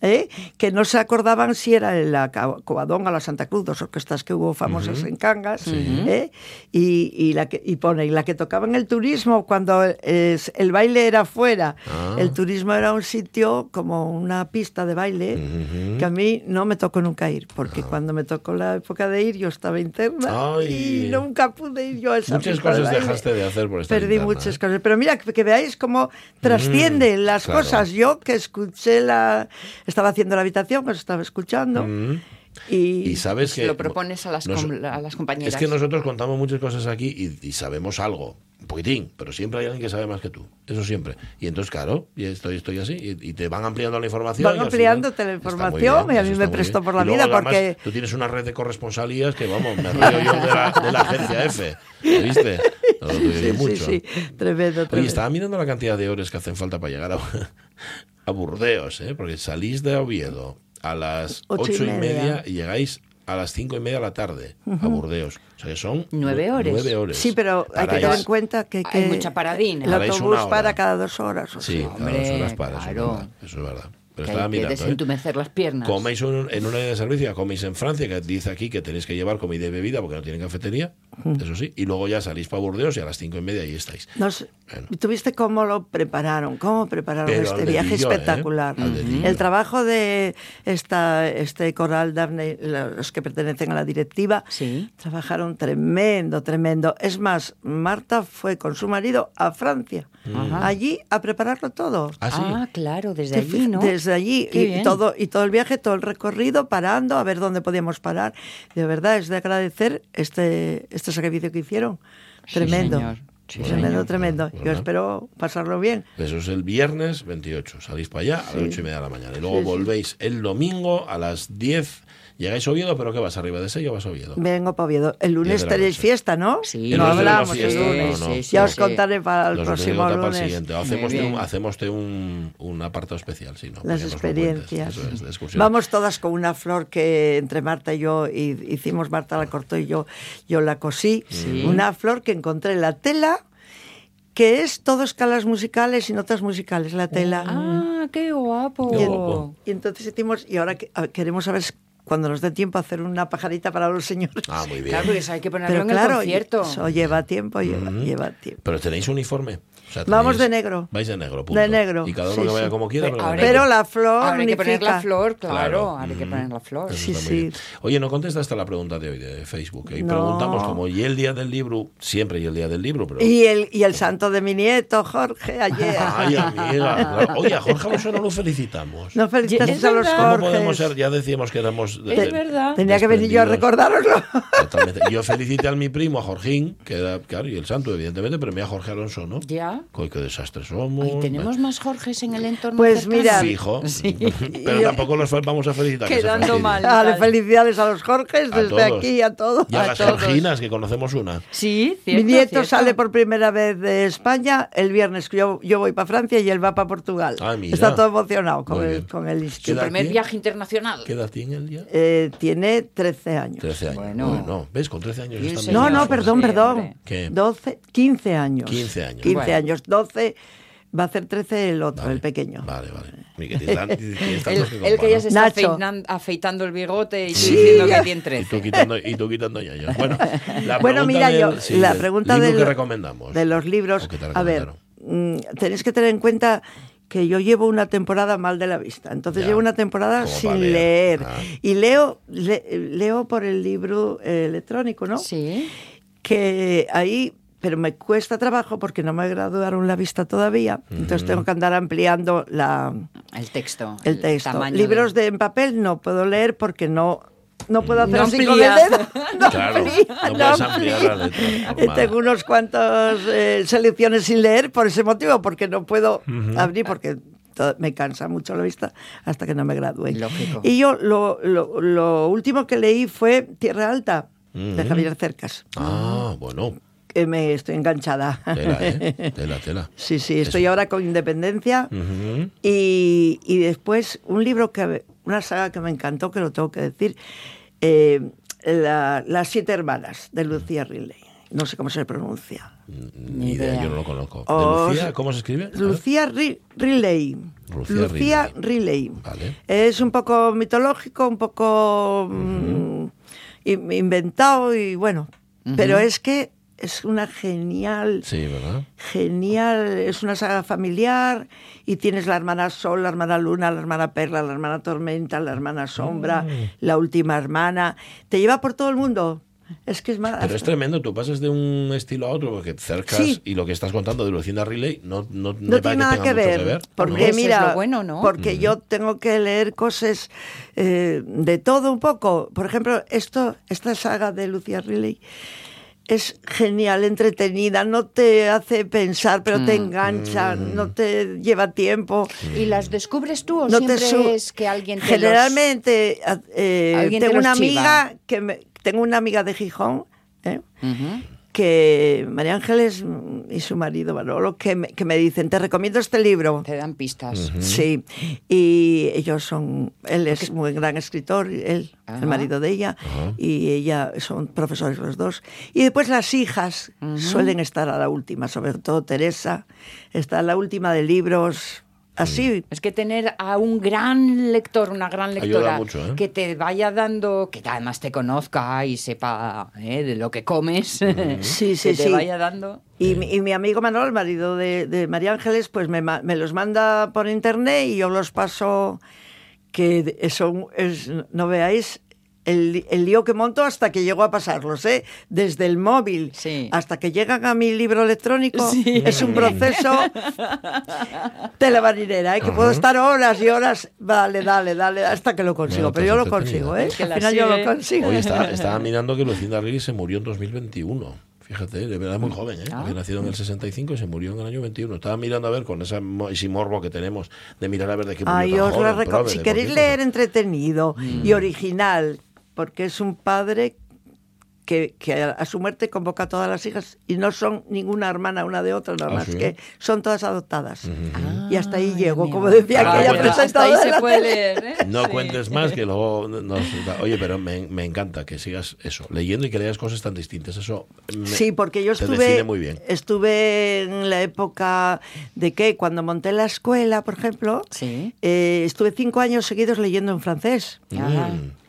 ¿Eh? que no se acordaban si era Ca- Covadonga, la Santa Cruz, dos orquestas que hubo famosas en Cangas, ¿eh? y, y la que, y pone, y la que tocaba en el turismo cuando es- el baile era fuera, Ah. el turismo era un sitio como una pista de baile, Ujú. que a mí no me tocó nunca ir, porque cuando me tocó la época de ir yo estaba interna Ay. y nunca pude ir yo a esa Muchas de cosas baile. dejaste de hacer por estar Perdí interna, muchas ¿eh? cosas. Pero mira, que, que veáis cómo trascienden las claro. cosas. Yo que escuché la... Estaba haciendo la habitación, pues estaba escuchando. Mm. Y, Y sabes que... Lo propones a las, nos- com- a las compañeras. Es que nosotros contamos muchas cosas aquí y, y sabemos algo, un poquitín, pero siempre hay alguien que sabe más que tú, eso siempre. Y entonces, claro, y estoy, estoy así, y, y te van ampliando la información. Van ampliándote la información, bien, y a mí me prestó bien. por la Y luego, vida, además, porque- Tú tienes una red de corresponsalías que, vamos, me río yo de la, de la agencia F, ¿viste? No, sí, hay sí, mucho. sí, tremendo, Oye, tremendo. estaba mirando la cantidad de horas que hacen falta para llegar a, a Burdeos, ¿eh? porque salís de Oviedo a las Ocho ocho, y y, media. media y llegáis a las cinco y media de la tarde a Burdeos. O sea que son Nueve nu- horas. Nueve horas. Sí, pero hay que Paráis- tener en cuenta que, Hay que mucha paradina. el Paráis autobús para cada dos horas. o Sí, sea. cada Hombre, dos horas para, eso es claro. verdad. Eso es verdad. Pero que estaba hay que mirando. ¿eh? desentumecer las piernas. Coméis un- en una de servicio, coméis en Francia, que dice aquí que tenéis que llevar comida y bebida porque no tienen cafetería, eso sí, y luego ya salís para Burdeos y a las cinco y media ahí estáis. No sé, Bueno. ¿Tuviste cómo lo prepararon? ¿Cómo prepararon Pero este viaje dedillo, ¿eh? espectacular? Dedillo. El trabajo de esta, este coral Daphne, los que pertenecen a la directiva, Sí. trabajaron tremendo, tremendo. Es más, Marta fue con su marido a Francia, allí a prepararlo todo. Ah, sí. Ah, claro, desde allí, ¿no? Desde allí. Qué Y, bien. todo, y todo el viaje, todo el recorrido, parando a ver dónde podíamos parar. De verdad, es de agradecer este, este sacrificio que hicieron. Sí, Tremendo. señor. Sí, tremendo, señor. tremendo. Yo Bueno. espero pasarlo bien. Eso es el viernes 28. Salís para allá a las Sí. 8 y media de la mañana. Y luego Sí, sí. volvéis el domingo a las 10. Llegáis a Oviedo, pero ¿qué vas arriba de ese o vas a Oviedo? Vengo para Oviedo. El lunes tenéis fiesta, ¿no? Sí. No lunes hablamos fiesta, el no, lunes. no. Sí, sí, ya os sí. contaré para el próximo para el lunes. siguiente. Hacemos un, un, un apartado especial, sí, ¿no? Para Las experiencias. Eso es, de excursión. Vamos todas con una flor que entre Marta y yo hi- hicimos, Marta la cortó y yo, yo la cosí. Sí. Una flor que encontré en la tela, que es todo escalas musicales y notas musicales, la tela. Ah, qué guapo. Qué Y, guapo. y entonces hicimos, y ahora que- a- queremos saber cuando nos dé tiempo, hacer una pajarita para los señores. Ah, muy bien. Claro, porque eso hay que ponerlo Pero en claro, el concierto. eso lleva tiempo, lleva, Ujú. lleva tiempo. Pero tenéis uniforme. O sea, Vamos de negro. Vais de negro, punto. De negro. Y cada uno sí, que vaya sí. como quiera. Pero la flor hay que poner la flor, claro. Hay que Mm. poner la flor. Eso Sí, sí. bien. Oye, no contestaste la pregunta de hoy de Facebook. Y No. preguntamos como, ¿y el día del libro? Siempre y el día del libro, pero... Y el, y el santo de mi nieto, Jorge, ayer. Ay, amiga. claro. Oye, a Jorge Alonso no lo felicitamos. No felicitas Es a los verdad. ¿Cómo podemos ser? Ya decíamos que éramos... de- Es de- verdad. Tenía que venir yo a recordároslo. Totalmente. Yo felicité a mi primo, a Jorgín, que era, claro, y el santo, evidentemente, pero me a Jorge Alonso, ¿no? Ya. Coy, qué desastre somos. Ay, tenemos más Jorges en el entorno. Pues cercano? mira, Fijo. Sí. Pero tampoco los vamos a felicitar. que Quedando fastidien. mal. Dale, felicidades a los Jorges A desde todos. aquí a todos. Y a A las todos. Georginas, que conocemos una. Sí, Mi cierto, nieto cierto. sale por primera vez de España el viernes. que Yo, yo voy para Francia y él va para Portugal. Ah, mira. Está todo emocionado con el, con el ¿Qué instituto. Su primer viaje internacional. ¿Qué edad tiene el día? Eh, tiene 13 años. 13 años. Bueno. Bueno, ¿ves? Con 13 años están. No, no, perdón, perdón. ¿Qué? 12, 15 años. 15 años. 15 Bueno. años, 12. Va a hacer 13 el otro, Vale. el pequeño. Vale, vale. El, que el contar, que ya se está afeitando el bigote y tú Sí, diciendo ya. que tiene Y 13. tú quitando, y tú quitando ñaños. Bueno, la Bueno, mira, del- yo, sí, la del pregunta libro de, que lo- recomendamos. de los libros. ¿O que te A ver, mm, tenéis que tener en cuenta que yo llevo una temporada mal de la vista. Entonces Ya, llevo una temporada sin leer. leer. Ah. Y leo, le- leo por el libro eh, electrónico, ¿no? Sí. que ahí, pero me cuesta trabajo porque no me graduaron la vista todavía, entonces tengo que andar ampliando la, El texto. el texto. Libros de... en papel no puedo leer porque no no puedo hacer No así con el amplía. dedo. No Claro, amplía, no amplía. ampliar la letra, Eh. Tengo unos cuantos eh, selecciones sin leer por ese motivo, porque no puedo abrir porque me cansa mucho la vista hasta que no me gradúe. Lógico. Y yo lo, lo- lo último que leí fue Tierra Alta, de. Javier Cercas. Ah, bueno. Que me estoy enganchada. Tela, ¿eh? Tela, tela. Sí, sí, estoy ahora con Independencia y, y después un libro que, una saga que me encantó, que lo tengo que decir, eh, la- Las siete hermanas de Lucía Riley. No sé cómo se pronuncia. Ni idea, idea. yo no lo conozco. ¿De Os- Lucía? ¿Cómo se escribe? Lucía Ri- Riley. Lucía Riley. Vale. Es un poco mitológico, un poco mm, in- inventado y bueno, pero es que es una genial Sí, ¿verdad? genial, es una saga familiar y tienes la hermana Sol, la hermana Luna, la hermana Perla, la hermana Tormenta, la hermana Sombra, la última hermana. Te lleva por todo el mundo. Es que es más... Pero es tremendo, tú pasas de un estilo a otro, porque cercas Sí. y lo que estás contando de Lucinda Riley no, no, No me tiene nada que mucho ver, que ver. porque es mira, lo bueno, ¿no? porque yo tengo que leer cosas eh, de todo un poco. Por ejemplo, esto, esta saga de Lucía Riley es genial, entretenida, no te hace pensar, pero Mm. te engancha, no te lleva tiempo. ¿Y las descubres tú o No te siempre es que alguien te Generalmente a- eh, Alguien te tengo los una chiva. amiga que me- tengo una amiga de Gijón. ¿eh? los... Ujú. Que María Ángeles y su marido Manolo que me, que me dicen, te recomiendo este libro. Te dan pistas. Sí, y ellos son, él es un muy gran escritor, él, Ajá. el marido de ella, y ella son profesores los dos. Y después las hijas suelen estar a la última, sobre todo Teresa, está a la última de libros, así. Es que tener a un gran lector, una gran lectora, mucho, ¿eh? que te vaya dando, que además te conozca y sepa ¿eh? de lo que comes, Sí, sí, que te sí. vaya dando. Y, mi- y mi amigo Manuel, el marido de, de María Ángeles, pues me, me los manda por internet y yo los paso, que eso es, no veáis el, el lío que monto hasta que llego a pasarlos, ¿eh? Desde el móvil Sí. hasta que llegan a mi libro electrónico, Sí. es un proceso telemarinera, ¿eh? Que puedo estar horas y horas, dale, dale, dale, hasta que lo consigo. Bueno, Pero yo lo consigo. ¿eh? Es que Al final yo lo consigo. Hoy estaba mirando que Lucinda Riley se murió en 2021. Fíjate, de verdad muy joven, ¿eh? Ah. Había nacido en el 65 y se murió en el año 21. Estaba mirando a ver con esa, mo- ese morbo que tenemos de mirar a ver de qué murió Ay, tan os joven, la reco- prove Si queréis leer entretenido Mm. y original, porque es un padre que, que a, su muerte convoca a todas las hijas y no son ninguna hermana una de otra, nada Ah, más ¿sí? que son todas adoptadas. Y hasta ahí llego, como decía Ah, aquella bueno. Hasta ahí presentadora. se puede leer, ¿eh? No Sí. cuentes más que luego nos... Oye, pero me, me encanta que sigas eso, leyendo y que leas cosas tan distintas. Eso me- Sí, porque yo estuve, muy bien. estuve en la época de que cuando monté la escuela, por ejemplo, Sí. eh, estuve cinco años seguidos leyendo en francés. Ajá. Mm.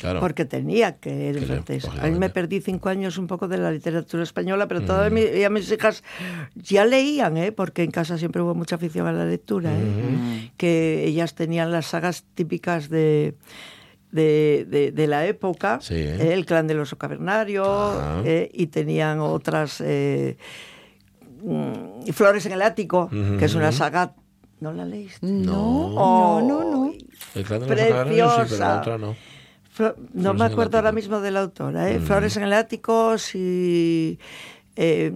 Claro. porque tenía que leer en Que leer, francés. A mí me perdí cinco años un poco de la literatura española, pero Mm. todas ya mis hijas ya leían, ¿eh? porque en casa siempre hubo mucha afición a la lectura, ¿eh? que ellas tenían las sagas típicas de... De, de- de la época, Sí. ¿eh? el clan del oso cavernario, Ah. ¿eh? y tenían otras eh, mm, Flores en el ático, que es una saga. ¿No la leíste? No. Oh, no, no. El clan de los Ocagarrios sí, pero la Preciosa. otra no. No me acuerdo ahora mismo de la autora. ¿eh? Mm. Flores en el ático, si. eh,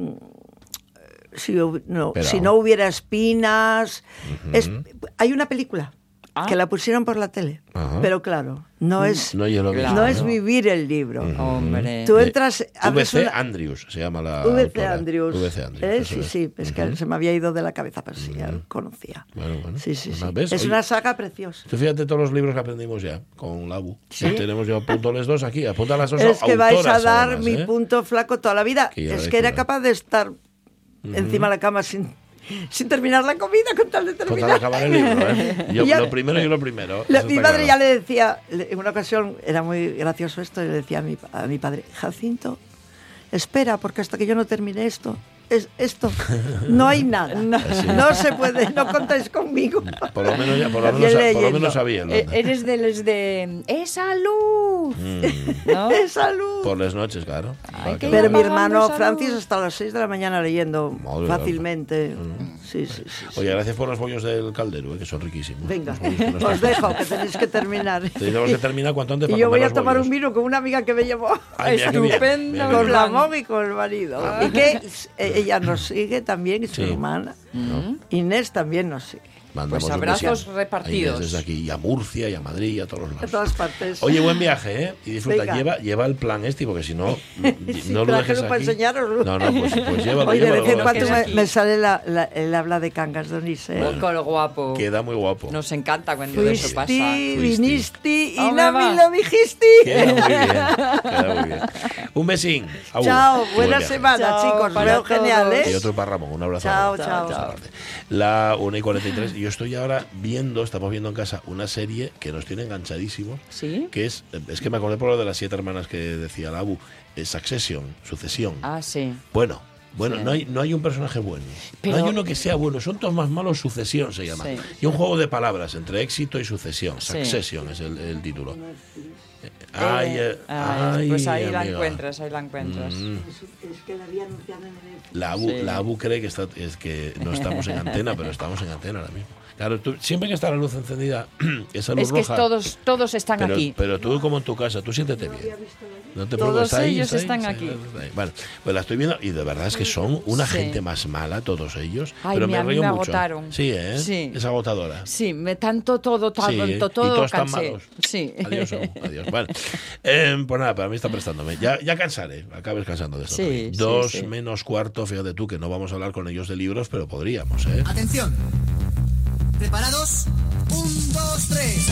si, no, Pero- si no hubiera espinas. Es- hay una película Ah. que la pusieron por la tele. Ajá. Pero claro, no es, No, yo lo vi. no es vivir el libro. Hombre. Tú entras. VC una- Andrews se llama la VC autora. Andrews. VC Andrews, Eh, sí, es. sí, es que se me había ido de la cabeza, pero sí, ya lo conocía. Bueno, bueno. Sí, sí, Pues sí. Es Oye, una saga preciosa. Tú fíjate todos los libros que aprendimos ya con la U. Sí. Ya tenemos ya punto les dos aquí. Apunta las dos Es que vais a dar además, mi ¿eh? punto flaco toda la vida. Que es que era capaz de estar encima de la cama sin, sin terminar la comida con tal de Con tal terminar. de acabar el libro, ¿eh? Yo, Y ya- lo primero y lo primero. La- mi claro. ya le decía, en una ocasión era muy gracioso esto, y le decía a mi, a mi padre, Jacinto, espera, porque hasta que yo no termine esto, es esto, no hay nada. No, se puede, no contáis conmigo. Por lo menos, ya, por lo menos, por lo menos sabía. Eh, eres de los de esa luz, Mm. ¿no? ¡Es salud! Por las noches, claro. Pero mi hermano esa Francis luz. hasta las 6 de la mañana leyendo Madre fácilmente. Sí, sí, sí. sí. Oye, gracias por los bollos del caldero, eh, que son riquísimos. Venga, os dejo, que tenéis que terminar. Tenemos que terminar cuanto antes Y para yo voy a tomar bollos. un vino con una amiga que me llevó. Ay, Estupendo. con bien. Ramón y con el marido. Y que eh, ella nos sigue también, y su Sí. hermana. Inés también nos sigue. Mandamos Pues abrazos repartidos. A desde aquí, y a Murcia, y a Madrid, y a todos los lados. todas partes. Oye, buen viaje, ¿eh? Y disfruta, Venga. lleva, lleva el plan este, porque si no, Sí, no lo dejes para aquí. enseñaroslo. No, no, pues, pues llévalo, Oye, de llévalo, vez en lo cuando me, sale la, la- el habla de Cangas, Donis. ¿eh? Oh, qué guapo. Queda muy guapo. Nos encanta cuando eso pasa. Fuisti, Fuisti. viniste y ¿A dónde no me lo dijiste. Queda muy bien, queda muy bien. Un besín. Agur. Chao, Buen buena viaje. semana, Chao chicos. para Veo genial. ¿eh? Y otro para Ramón, un abrazo. Chao, a chao. La 1 y 43. Yo estoy ahora viendo, estamos viendo en casa, una serie que nos tiene enganchadísimo. ¿Sí? Que es, es que me acordé por lo de las siete hermanas que decía la Abu. Es Succession, sucesión. Ah, sí. Bueno, bueno, Sí. no, hay, no hay un personaje bueno. Pero- no hay uno que sea bueno. Son todos más malos. Sucesión se llama. Sí. Y un juego de palabras entre éxito y sucesión. Sí. Succession es el, el título. Ay, Eh, eh, ay, pues ahí la amiga. encuentras, ahí la encuentras. Mm. Es que la había anunciado en el... La ABU, Sí. la ABU cree que, está, es que no estamos en antena, pero estamos en antena ahora mismo. Claro, tú, siempre que está la luz encendida, esa luz Es que roja. todos, todos están pero, aquí. pero tú como en tu casa, tú siéntete bien. No te Todos preocupes, ahí, ellos ahí, están sí, aquí. ahí. Bueno, pues la estoy viendo y de verdad es que son una Sí. gente más mala todos ellos. Ay, pero me- río me mucho. agotaron. Sí, ¿eh? Sí. Es agotadora. Sí, me tanto todo, todo, Sí, todo, y todo todos tan cansé. malos. Sí. Adiós, adiós. Bueno, eh, pues nada, para mí está prestándome. Ya, ya cansaré, acabes cansando de esto. Sí, Dos sí. menos cuarto, fíjate tú que no vamos a hablar con ellos de libros, pero podríamos, ¿eh? Atención. ¿Preparados? Un, dos, tres.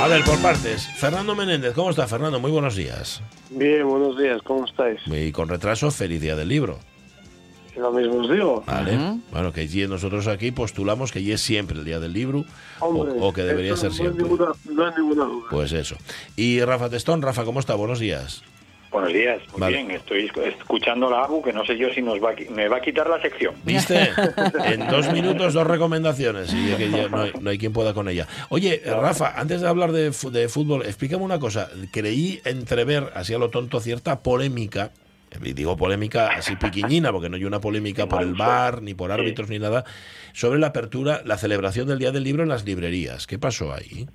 A ver, por partes. Fernando Menéndez, ¿cómo está Fernando? Muy buenos días. Bien, buenos días, ¿cómo estáis? Y con retraso, feliz día del libro. Lo mismo os digo. Vale. Bueno, que allí nosotros aquí postulamos que ya es siempre el día del libro o, Hombre, o que debería ser no hay siempre. ninguna- no hay ninguna duda. Pues eso. Y Rafa Testón, Rafa, ¿cómo está? Buenos días. Buenos días, muy Vale. bien. Estoy escuchando la ABU, que no sé yo si nos va a, me va a quitar la sección. ¿Viste? En dos minutos, dos recomendaciones. Y que ya no, hay, no hay quien pueda con ella. Oye, Rafa, antes de hablar de, de fútbol, explícame una cosa. Creí entrever, así a lo tonto, cierta polémica. Y digo polémica así piquiñina, porque no hay una polémica por el bar, ni por árbitros, ni nada, sobre la apertura, la celebración del Día del Libro en las librerías. ¿Qué pasó ahí?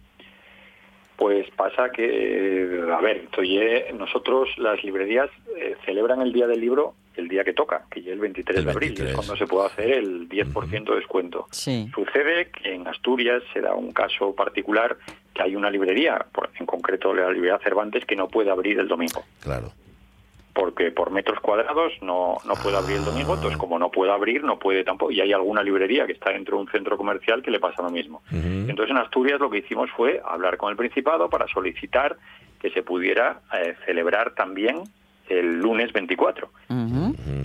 Pues pasa que, a ver, eh, nosotros las librerías eh, celebran el Día del Libro el día que toca, que ya es el 23 El de abril, 23. es cuando se puede hacer el 10% de descuento. Sí. Sucede que en Asturias se da un caso particular que hay una librería, por- en concreto la librería Cervantes, que no puede abrir el domingo. Claro. Porque por metros cuadrados no, no puede abrir el domingo, entonces como no puede abrir, no puede tampoco, y hay alguna librería que está dentro de un centro comercial que le pasa lo mismo. Entonces en Asturias lo que hicimos fue hablar con el Principado para solicitar que se pudiera eh, celebrar también el lunes 24.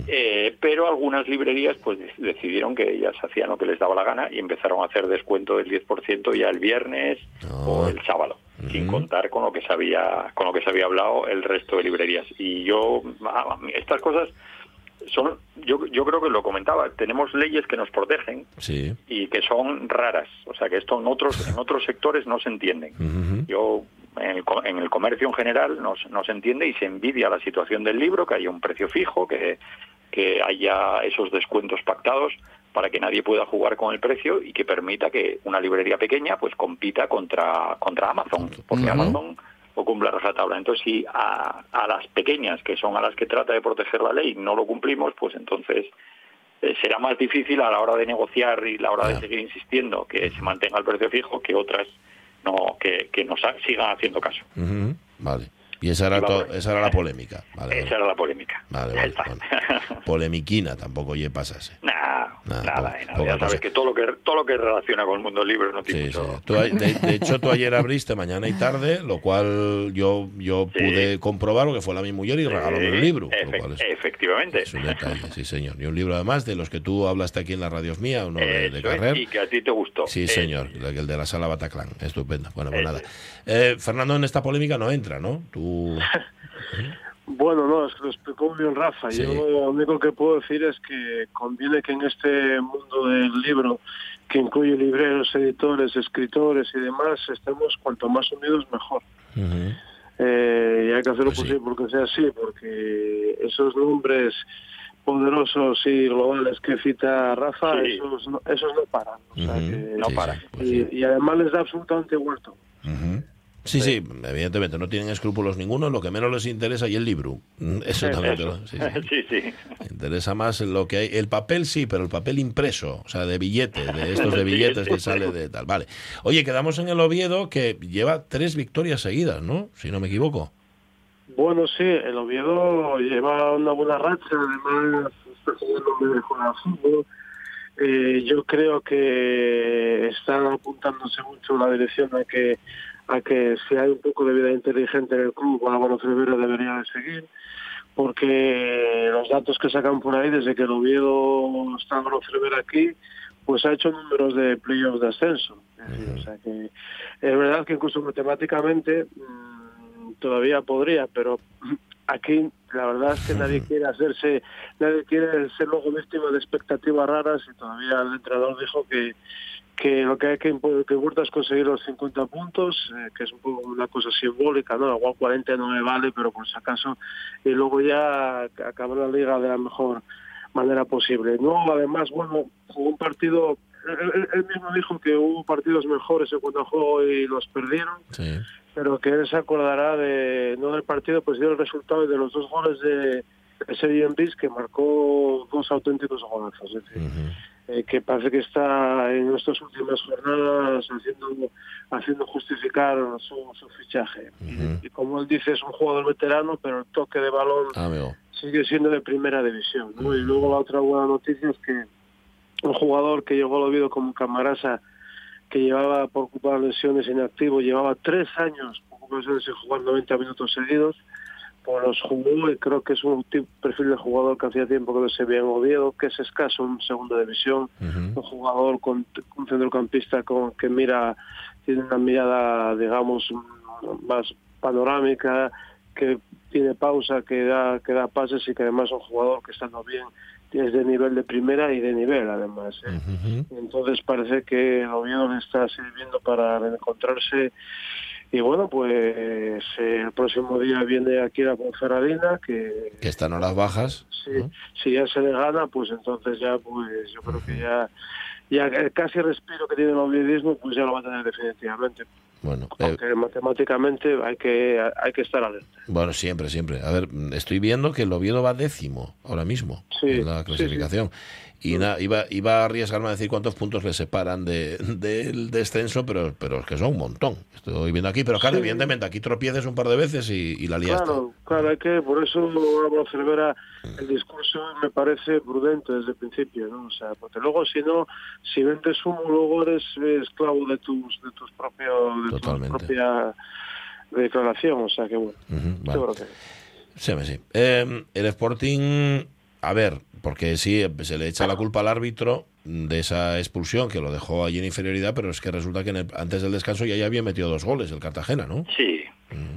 Eh, pero algunas librerías pues de- decidieron que ellas hacían lo que les daba la gana y empezaron a hacer descuento del 10% ya el viernes o el sábado, sin contar con lo que se había con lo que se había hablado el resto de librerías. Y yo a- a mí estas cosas son yo yo creo que lo comentaba, tenemos leyes que nos protegen Sí. y que son raras, o sea que esto en otros en otros sectores no se entienden. Yo en el, en el comercio en general no, se- no se entiende y se envidia la situación del libro, que haya un precio fijo, que, que haya esos descuentos pactados para que nadie pueda jugar con el precio y que permita que una librería pequeña pues compita contra contra Amazon, porque. Amazon ocupa la tabla. Entonces, si a, a las pequeñas, que son a las que trata de proteger la ley, no lo cumplimos, pues entonces eh, será más difícil a la hora de negociar y la hora de seguir insistiendo que se mantenga el precio fijo que otras no que, que nos sigan haciendo caso. Vale. Y esa era, Y vamos. to- esa era la polémica. Vale, Esa era la polémica. vale, vale, bueno. Polemiquina tampoco ye pasase. Nah, Nada, nada, Ya sabes que todo lo que todo lo que relaciona con el mundo libre no tiene Sí, Tú de, de hecho, tú ayer abriste mañana y tarde, lo cual yo yo pude comprobar lo que fue la mi mujer y regalóme un libro. lo Efe- cual es- efectivamente. es un detalle, sí, señor. Y un libro además de los que tú hablaste aquí en la radio mía, uno de, Carrer. y que a ti te gustó. Sí, Eh, señor, el de la sala Bataclan. Estupendo. Bueno, pues nada. Eh, Fernando en esta polémica no entra, ¿no? Tú. Bueno, no, es que lo explicó muy bien Rafa. Sí. Yo lo único que puedo decir es que conviene que en este mundo del libro, que incluye libreros, editores, escritores y demás, estemos cuanto más unidos mejor. Eh, y hay que hacer lo posible porque sea así, porque esos nombres poderosos y globales que cita Rafa, Sí. esos, no, esos no paran. O sea que- No paran. y, y además les da absolutamente todo. Sí, sí, evidentemente, no tienen escrúpulos ninguno, lo que menos les interesa y el libro. Mm, Eso también te lo- sí, sí. sí, sí. Interesa más lo que hay. El papel sí, pero el papel impreso, o sea, de billetes, de estos de billetes que sale de tal. Vale. Oye, quedamos en el Oviedo que lleva tres victorias seguidas, ¿no? Si no me equivoco. Bueno, sí, el Oviedo lleva una buena racha, además está jugando mejor al fútbol. Eh, yo creo que están apuntándose mucho en la dirección a que a que si hay un poco de vida inteligente en el club, Álvaro Cervera debería de seguir, porque los datos que sacan por ahí desde que el Oviedo está Álvaro Cervera aquí, pues ha hecho números de playoffs de ascenso. O sea que es verdad que incluso matemáticamente mm, todavía podría, pero aquí la verdad es que nadie quiere hacerse, nadie quiere ser luego víctima de expectativas raras y todavía el entrenador dijo que que lo que hay que, que importa es conseguir los 50 puntos, eh, que es un poco una cosa simbólica, ¿no? Igual 40 no me vale, pero por si acaso, y luego ya acabar la liga de la mejor manera posible. No, además, bueno, jugó un partido, él, mismo dijo que hubo partidos mejores en cuanto a juego y los perdieron, Sí. pero que él se acordará de, no del partido, pues dio el resultado y de los dos goles de, Sergio Enrique, que marcó dos auténticos golazos. Es decir, eh, que parece que está en estas últimas jornadas haciendo haciendo justificar su, su fichaje. y, y como él dice, es un jugador veterano, pero el toque de balón Amigo. sigue siendo de primera división. ¿no? Y luego la otra buena noticia es que un jugador que llegó al Oviedo como Camarasa, que llevaba por ocupar lesiones inactivo, llevaba tres años sin jugar 90 minutos seguidos, los jugó y creo que es un perfil de jugador que hacía tiempo que no se veía en Oviedo, que es escaso en segunda división, un jugador con un centrocampista con que mira, tiene una mirada, digamos, más panorámica, que tiene pausa, que da, que da pases y que además es un jugador que estando bien es de nivel de primera y de nivel además. ¿eh? Entonces parece que Oviedo le está sirviendo para encontrarse y bueno, pues eh, el próximo día viene aquí la Ponferradina, que Que están horas bajas. si, si ya se le gana, pues entonces ya, pues yo creo que ya, ya el casi respiro que tiene el oviedismo, pues ya lo va a tener definitivamente. Bueno, eh, Aunque matemáticamente hay que, hay que estar alerta. bueno, siempre, siempre. A ver, estoy viendo que el Oviedo va décimo ahora mismo Sí, en la sí, clasificación. Y na- iba, iba a arriesgarme a decir cuántos puntos le separan de, del descenso, pero, pero es que son un montón. Estoy viendo aquí, pero claro, Sí. evidentemente aquí tropieces un par de veces y, y la liaste. Claro, claro, hay que, por eso Álvaro Cervera, el discurso me parece prudente desde el principio, ¿no? O sea, porque luego si no, si vendes humo, luego eres esclavo de tus, de tus propios, de tu propia declaración, o sea que bueno, vale. creo que- Sí, sí. Eh, el Sporting, a ver, porque sí, se le echa la culpa al árbitro de esa expulsión que lo dejó allí en inferioridad, pero es que resulta que en el- antes del descanso ya, ya había metido dos goles el Cartagena, ¿no? Sí,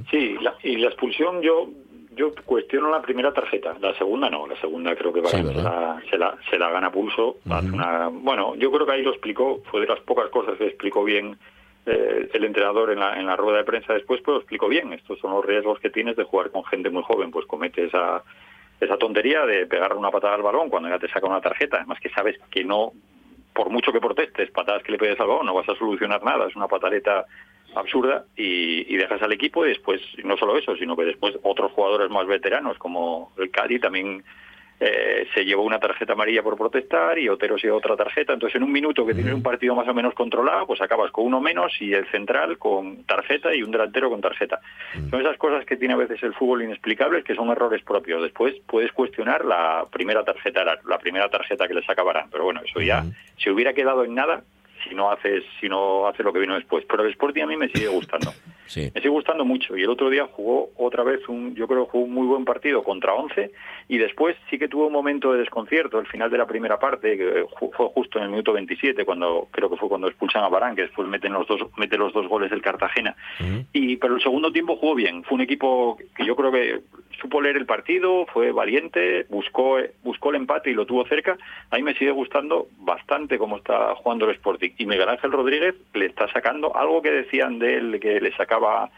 sí, la- y la expulsión yo yo cuestiono la primera tarjeta, la segunda no, la segunda creo que Sí, se, la, se, la, se la gana a pulso. una- bueno, yo creo que ahí lo explicó, fue de las pocas cosas que explicó bien eh, el entrenador en la, en la rueda de prensa después, pero lo explicó bien. Estos son los riesgos que tienes de jugar con gente muy joven, pues comete esa, esa tontería de pegarle una patada al balón cuando ya te saca una tarjeta, además que sabes que no, por mucho que protestes, patadas que le pegues al balón, no vas a solucionar nada, es una pataleta absurda y, y dejas al equipo y después, no solo eso, sino que después otros jugadores más veteranos como el Cali también eh, se llevó una tarjeta amarilla por protestar y Otero se llevó otra tarjeta. Entonces, en un minuto que tienes un partido más o menos controlado, pues acabas con uno menos y el central con tarjeta y un delantero con tarjeta. Son esas cosas que tiene a veces el fútbol inexplicables que son errores propios. Después puedes cuestionar la primera tarjeta, la, la primera tarjeta que les acabarán. Pero bueno, eso ya se hubiera quedado en nada si no haces si no haces lo que vino después. Pero el Sporting a mí me sigue gustando. Sí. Me sigue gustando mucho. Y el otro día jugó otra vez un, yo creo que jugó un muy buen partido contra 11 y después sí que tuvo un momento de desconcierto el final de la primera parte que ju- fue justo en el minuto 27 cuando creo que fue cuando expulsan a Barán que después meten los dos mete los dos goles del Cartagena. Y pero el segundo tiempo jugó bien. Fue un equipo que yo creo que supo leer el partido fue valiente buscó buscó el empate y lo tuvo cerca. A mí me sigue gustando bastante cómo está jugando el Sporting. Y Miguel Ángel Rodríguez le está sacando algo que decían de él que le sacaba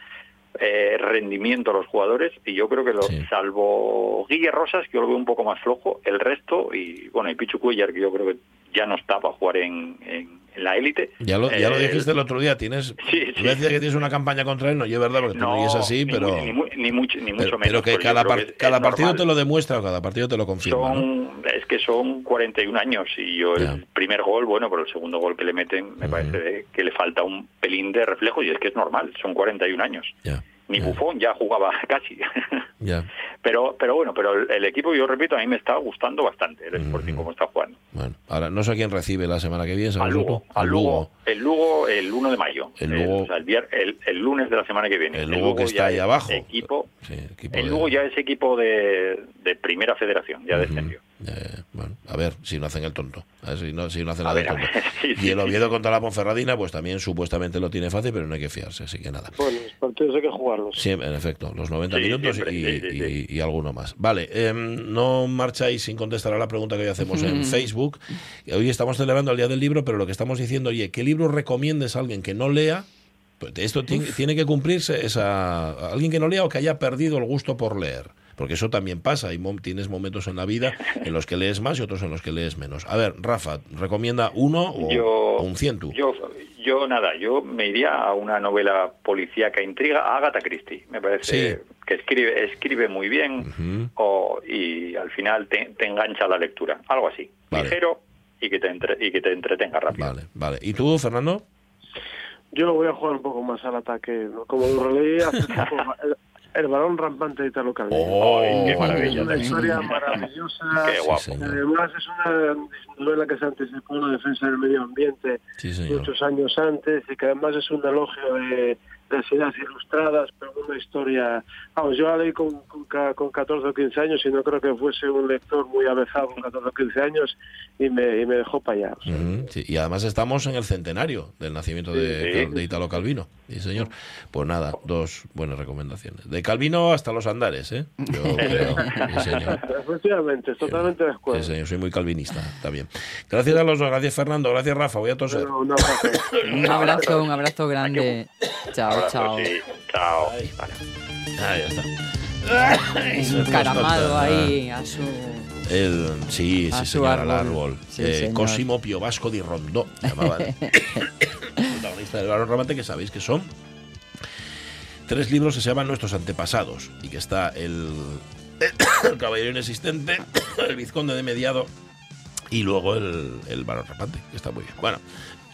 eh, rendimiento a los jugadores y yo creo que lo, salvo Guille Rosas que yo lo veo un poco más flojo el resto y bueno y Pichu Cuellar que yo creo que ya no está para jugar en, en- en la élite Ya lo, ya lo Eh, dijiste el otro día, tienes... Sí, decías que tienes una campaña contra él, no, yo es verdad, porque tú no, es así, ni pero... ni, mu- ni mucho, ni mucho pero, menos pero que cada, par- que cada partido normal. te lo demuestra o cada partido te lo confirma, ¿no? Es que son 41 años y yo el primer gol, bueno, pero el segundo gol que le meten me parece que le falta un pelín de reflejo y es que es normal, son 41 años. Ni Bufón ya jugaba casi. Ya. pero pero bueno, pero el, el equipo, yo repito, a mí me está gustando bastante el Sporting como está jugando. Bueno, ahora no sé quién recibe la semana que viene, ¿sabes Al Lugo? Al Lugo. El Lugo el 1 de mayo. El Lugo- o sea, el, el, el lunes de la semana que viene. El Lugo que está ahí abajo. Equipo, equipo el de- Lugo ya es equipo de, de primera federación, ya descendió. Bueno, a ver si no hacen el tonto. A ver si no, si no hacen nada ver, tonto. ver, sí, y sí, el sí. Oviedo contra la Ponferradina, pues también supuestamente lo tiene fácil, pero no hay que fiarse, así que nada. Bueno, los partidos hay que jugarlos. Sí, en efecto, los 90 Sí, minutos siempre, y, sí, sí, sí. y- y alguno más. Vale, em, no marcháis sin contestar a la pregunta que hoy hacemos en Facebook. Hoy estamos celebrando el Día del Libro, pero lo que estamos diciendo, oye, ¿qué libro recomiendes a alguien que no lea? Pues esto ti- tiene que cumplirse esa alguien que no lea o que haya perdido el gusto por leer. Porque eso también pasa, y tienes momentos en la vida en los que lees más y otros en los que lees menos. A ver, Rafa, ¿recomienda uno o, Yo- o un ciento? Yo, yo nada, yo me iría a una novela policíaca intriga, a Agatha Christie. Me parece Sí. que escribe escribe muy bien o- y al final te, te engancha la lectura. Algo así, Vale. ligero y que te entre- y que te entretenga rápido. Vale, vale. ¿Y tú, Fernando? Yo voy a jugar un poco más al ataque, ¿no? como lo releí hace poco, el, balón rampante de Italo Calvino. Oh, qué maravilla. Es una historia maravillosa. Qué guapo. Sí. Además es una novela que se anticipó a la defensa del medio ambiente Sí, muchos años antes y que además es un elogio de, de las ideas ilustradas, pero una historia... Vamos, yo la leí con, con, ca- con 14 o 15 años y no creo que fuese un lector muy avezado con 14 o 15 años y me, y me dejó para allá. Ujú, sí, Y además estamos en el centenario del nacimiento de, Sí, de Italo Calvino. Sí, señor. Pues nada, dos buenas recomendaciones. De Calvino hasta los andares, ¿eh? Yo creo. Sí, señor. Efectivamente, totalmente de acuerdo. Sí, señor. Soy muy calvinista también. Gracias a los dos. Gracias, Fernando. Gracias, Rafa. Voy a toser. Pero un abrazo. Un abrazo, un abrazo grande. Chao, chao. Sí, chao. Ah, ya está. Es Encaramado ahí a su... El, sí, A sí, su señor, al árbol. árbol. Sí, Eh, señor. Cosimo Pio Vasco di Rondó, llamaban. protagonista del Barón Ramante, que sabéis que son tres libros que se llaman Nuestros Antepasados, y que está el, el Caballero Inexistente, el Vizconde de Mediado, y luego el, el Barón Rampante, que está muy bien. Bueno,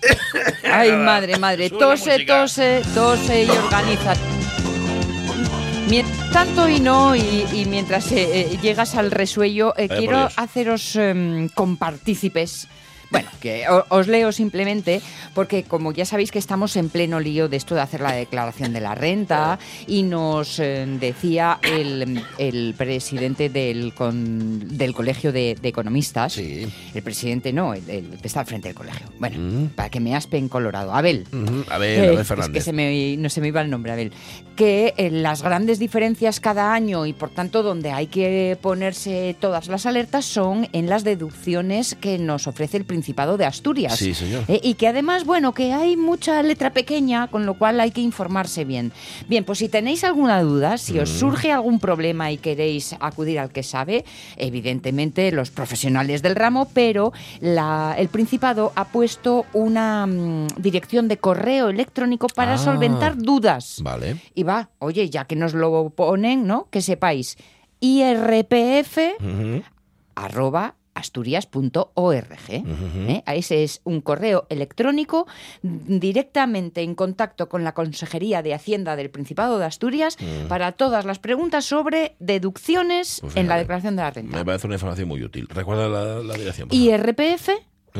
Ay, madre, madre. Tose, tose, tose y organiza. Mientras tanto y no, y, y mientras eh, eh, llegas al resuello, eh, quiero haceros em, compartícipes Bueno, que os leo simplemente porque como ya sabéis que estamos en pleno lío de esto de hacer la declaración de la renta y nos eh, decía el, el presidente del, con- del Colegio de, de Economistas, el presidente no, el, el que está al frente del colegio, bueno, para que me aspe en Colorado, Abel. Ujú, A ver, Eh, a ver, es Fernández. que se me, no se me iba el nombre, Abel. Que eh, las grandes diferencias cada año y por tanto donde hay que ponerse todas las alertas son en las deducciones que nos ofrece el Principado de Asturias. Sí, señor. Eh, y que además, bueno, que hay mucha letra pequeña, con lo cual hay que informarse bien. Bien, pues si tenéis alguna duda, si os Mm. surge algún problema y queréis acudir al que sabe, evidentemente los profesionales del ramo, pero la- el Principado ha puesto una mm, dirección de correo electrónico para Ah. solventar dudas. Vale. Y va, oye, ya que nos lo ponen, ¿no? Que sepáis, irpf arroba asturias.org. ¿eh? Ese es un correo electrónico mm, directamente en contacto con la Consejería de Hacienda del Principado de Asturias Mm. para todas las preguntas sobre deducciones Pues en la declaración de la renta. Me parece una información muy útil. Recuerda la, la dirección. por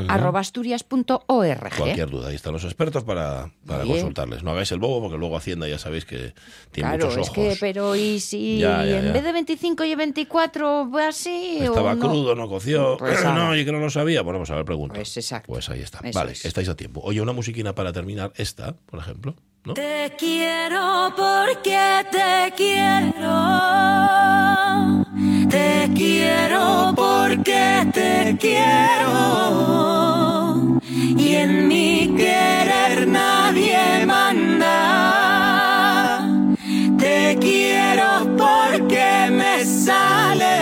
arroba asturias.org. Cualquier duda, ahí están los expertos para, consultarles. No hagáis el bobo porque luego Hacienda ya sabéis que tiene Claro, muchos es ojos. que, pero ¿y si Ya, ya, en ya. vez de 25 y 24 va así? o Estaba no? crudo, no coció. Pues no, y que no lo sabía. Bueno, pues a ver, pregunta. Pues exacto. Pues ahí está. Eso vale, es. estáis a tiempo. Oye, una musiquina para terminar. Esta, por ejemplo. Te quiero porque te quiero. Te quiero porque te quiero. Y en mi querer nadie manda. Te quiero porque me sale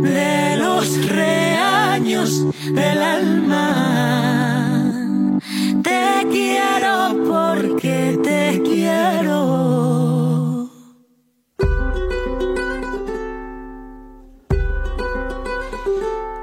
de los reaños del alma. Te quiero porque te quiero.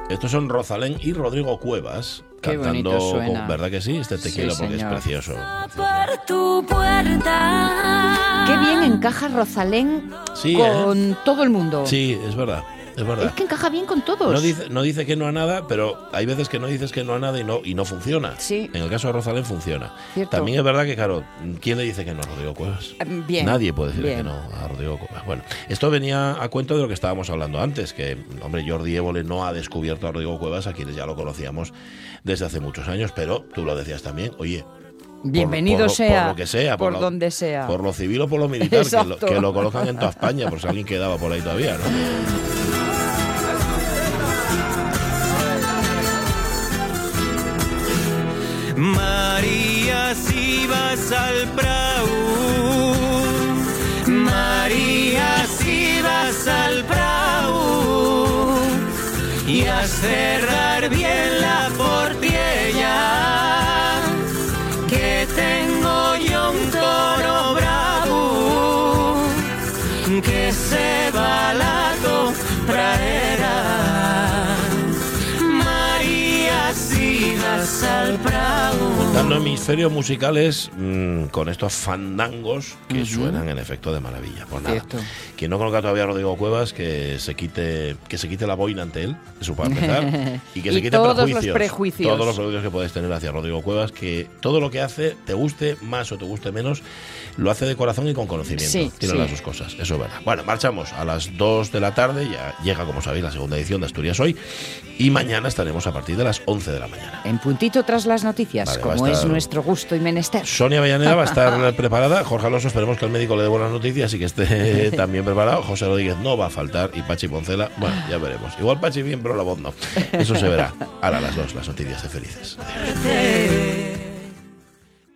Estos son Rosalén y Rodrigo Cuevas Qué cantando. bonito suena. con- ¿Verdad que sí? Este te Sí, quiero porque señor. es precioso. Por tu puerta. Qué bien encaja Rosalén Sí, con todo el mundo. Sí, es verdad. Es verdad. Es que encaja bien con todos. No dice, no dice que no a nada, pero hay veces que no dices que no a nada y no, y no funciona. Sí. En el caso de Rosalén funciona. Cierto. También es verdad que, claro, ¿quién le dice que no a Rodrigo Cuevas? Eh, Bien. Nadie puede decirle bien. que no a Rodrigo Cuevas. Bueno, esto venía a cuento de lo que estábamos hablando antes, que, hombre, Jordi Évole no ha descubierto a Rodrigo Cuevas, a quienes ya lo conocíamos desde hace muchos años, pero tú lo decías también, oye, Bienvenido por sea. Por lo que sea. Por lo- donde sea. Por lo civil o por lo militar, que lo, Exacto. que lo colocan en toda España, por si alguien quedaba por ahí todavía, ¿no? María, si vas al Prau. María, si vas al Prau. Y a cerrar bien Dando hemisferios musicales mm, con estos fandangos que suenan en efecto de maravilla. Pues nada, Cierto. quien no conozca todavía a Rodrigo Cuevas, que se quite, que se quite la boina ante él, eso para empezar, y que se quite todos los prejuicios, prejuicios. Todos los prejuicios que puedes tener hacia Rodrigo Cuevas, que todo lo que hace, te guste más o te guste menos, lo hace de corazón y con conocimiento. Sí, Tiene sí. las dos cosas, eso es verdad. Bueno, marchamos a las 2 de la tarde, ya llega, como sabéis, la segunda edición de Asturias Hoy, y mañana estaremos a partir de las 11 de la mañana. En puntito tras las noticias, Vale, como es nuestro gusto y menester. Sonia Avellaneda va a estar preparada. Jorge Alonso, esperemos que el médico le dé buenas noticias y que esté también preparado. José Rodríguez no va a faltar y Pachi Poncela, bueno, ya veremos. Igual Pachi bien, pero la voz no. Eso se verá. Ahora a las dos, las noticias de felices.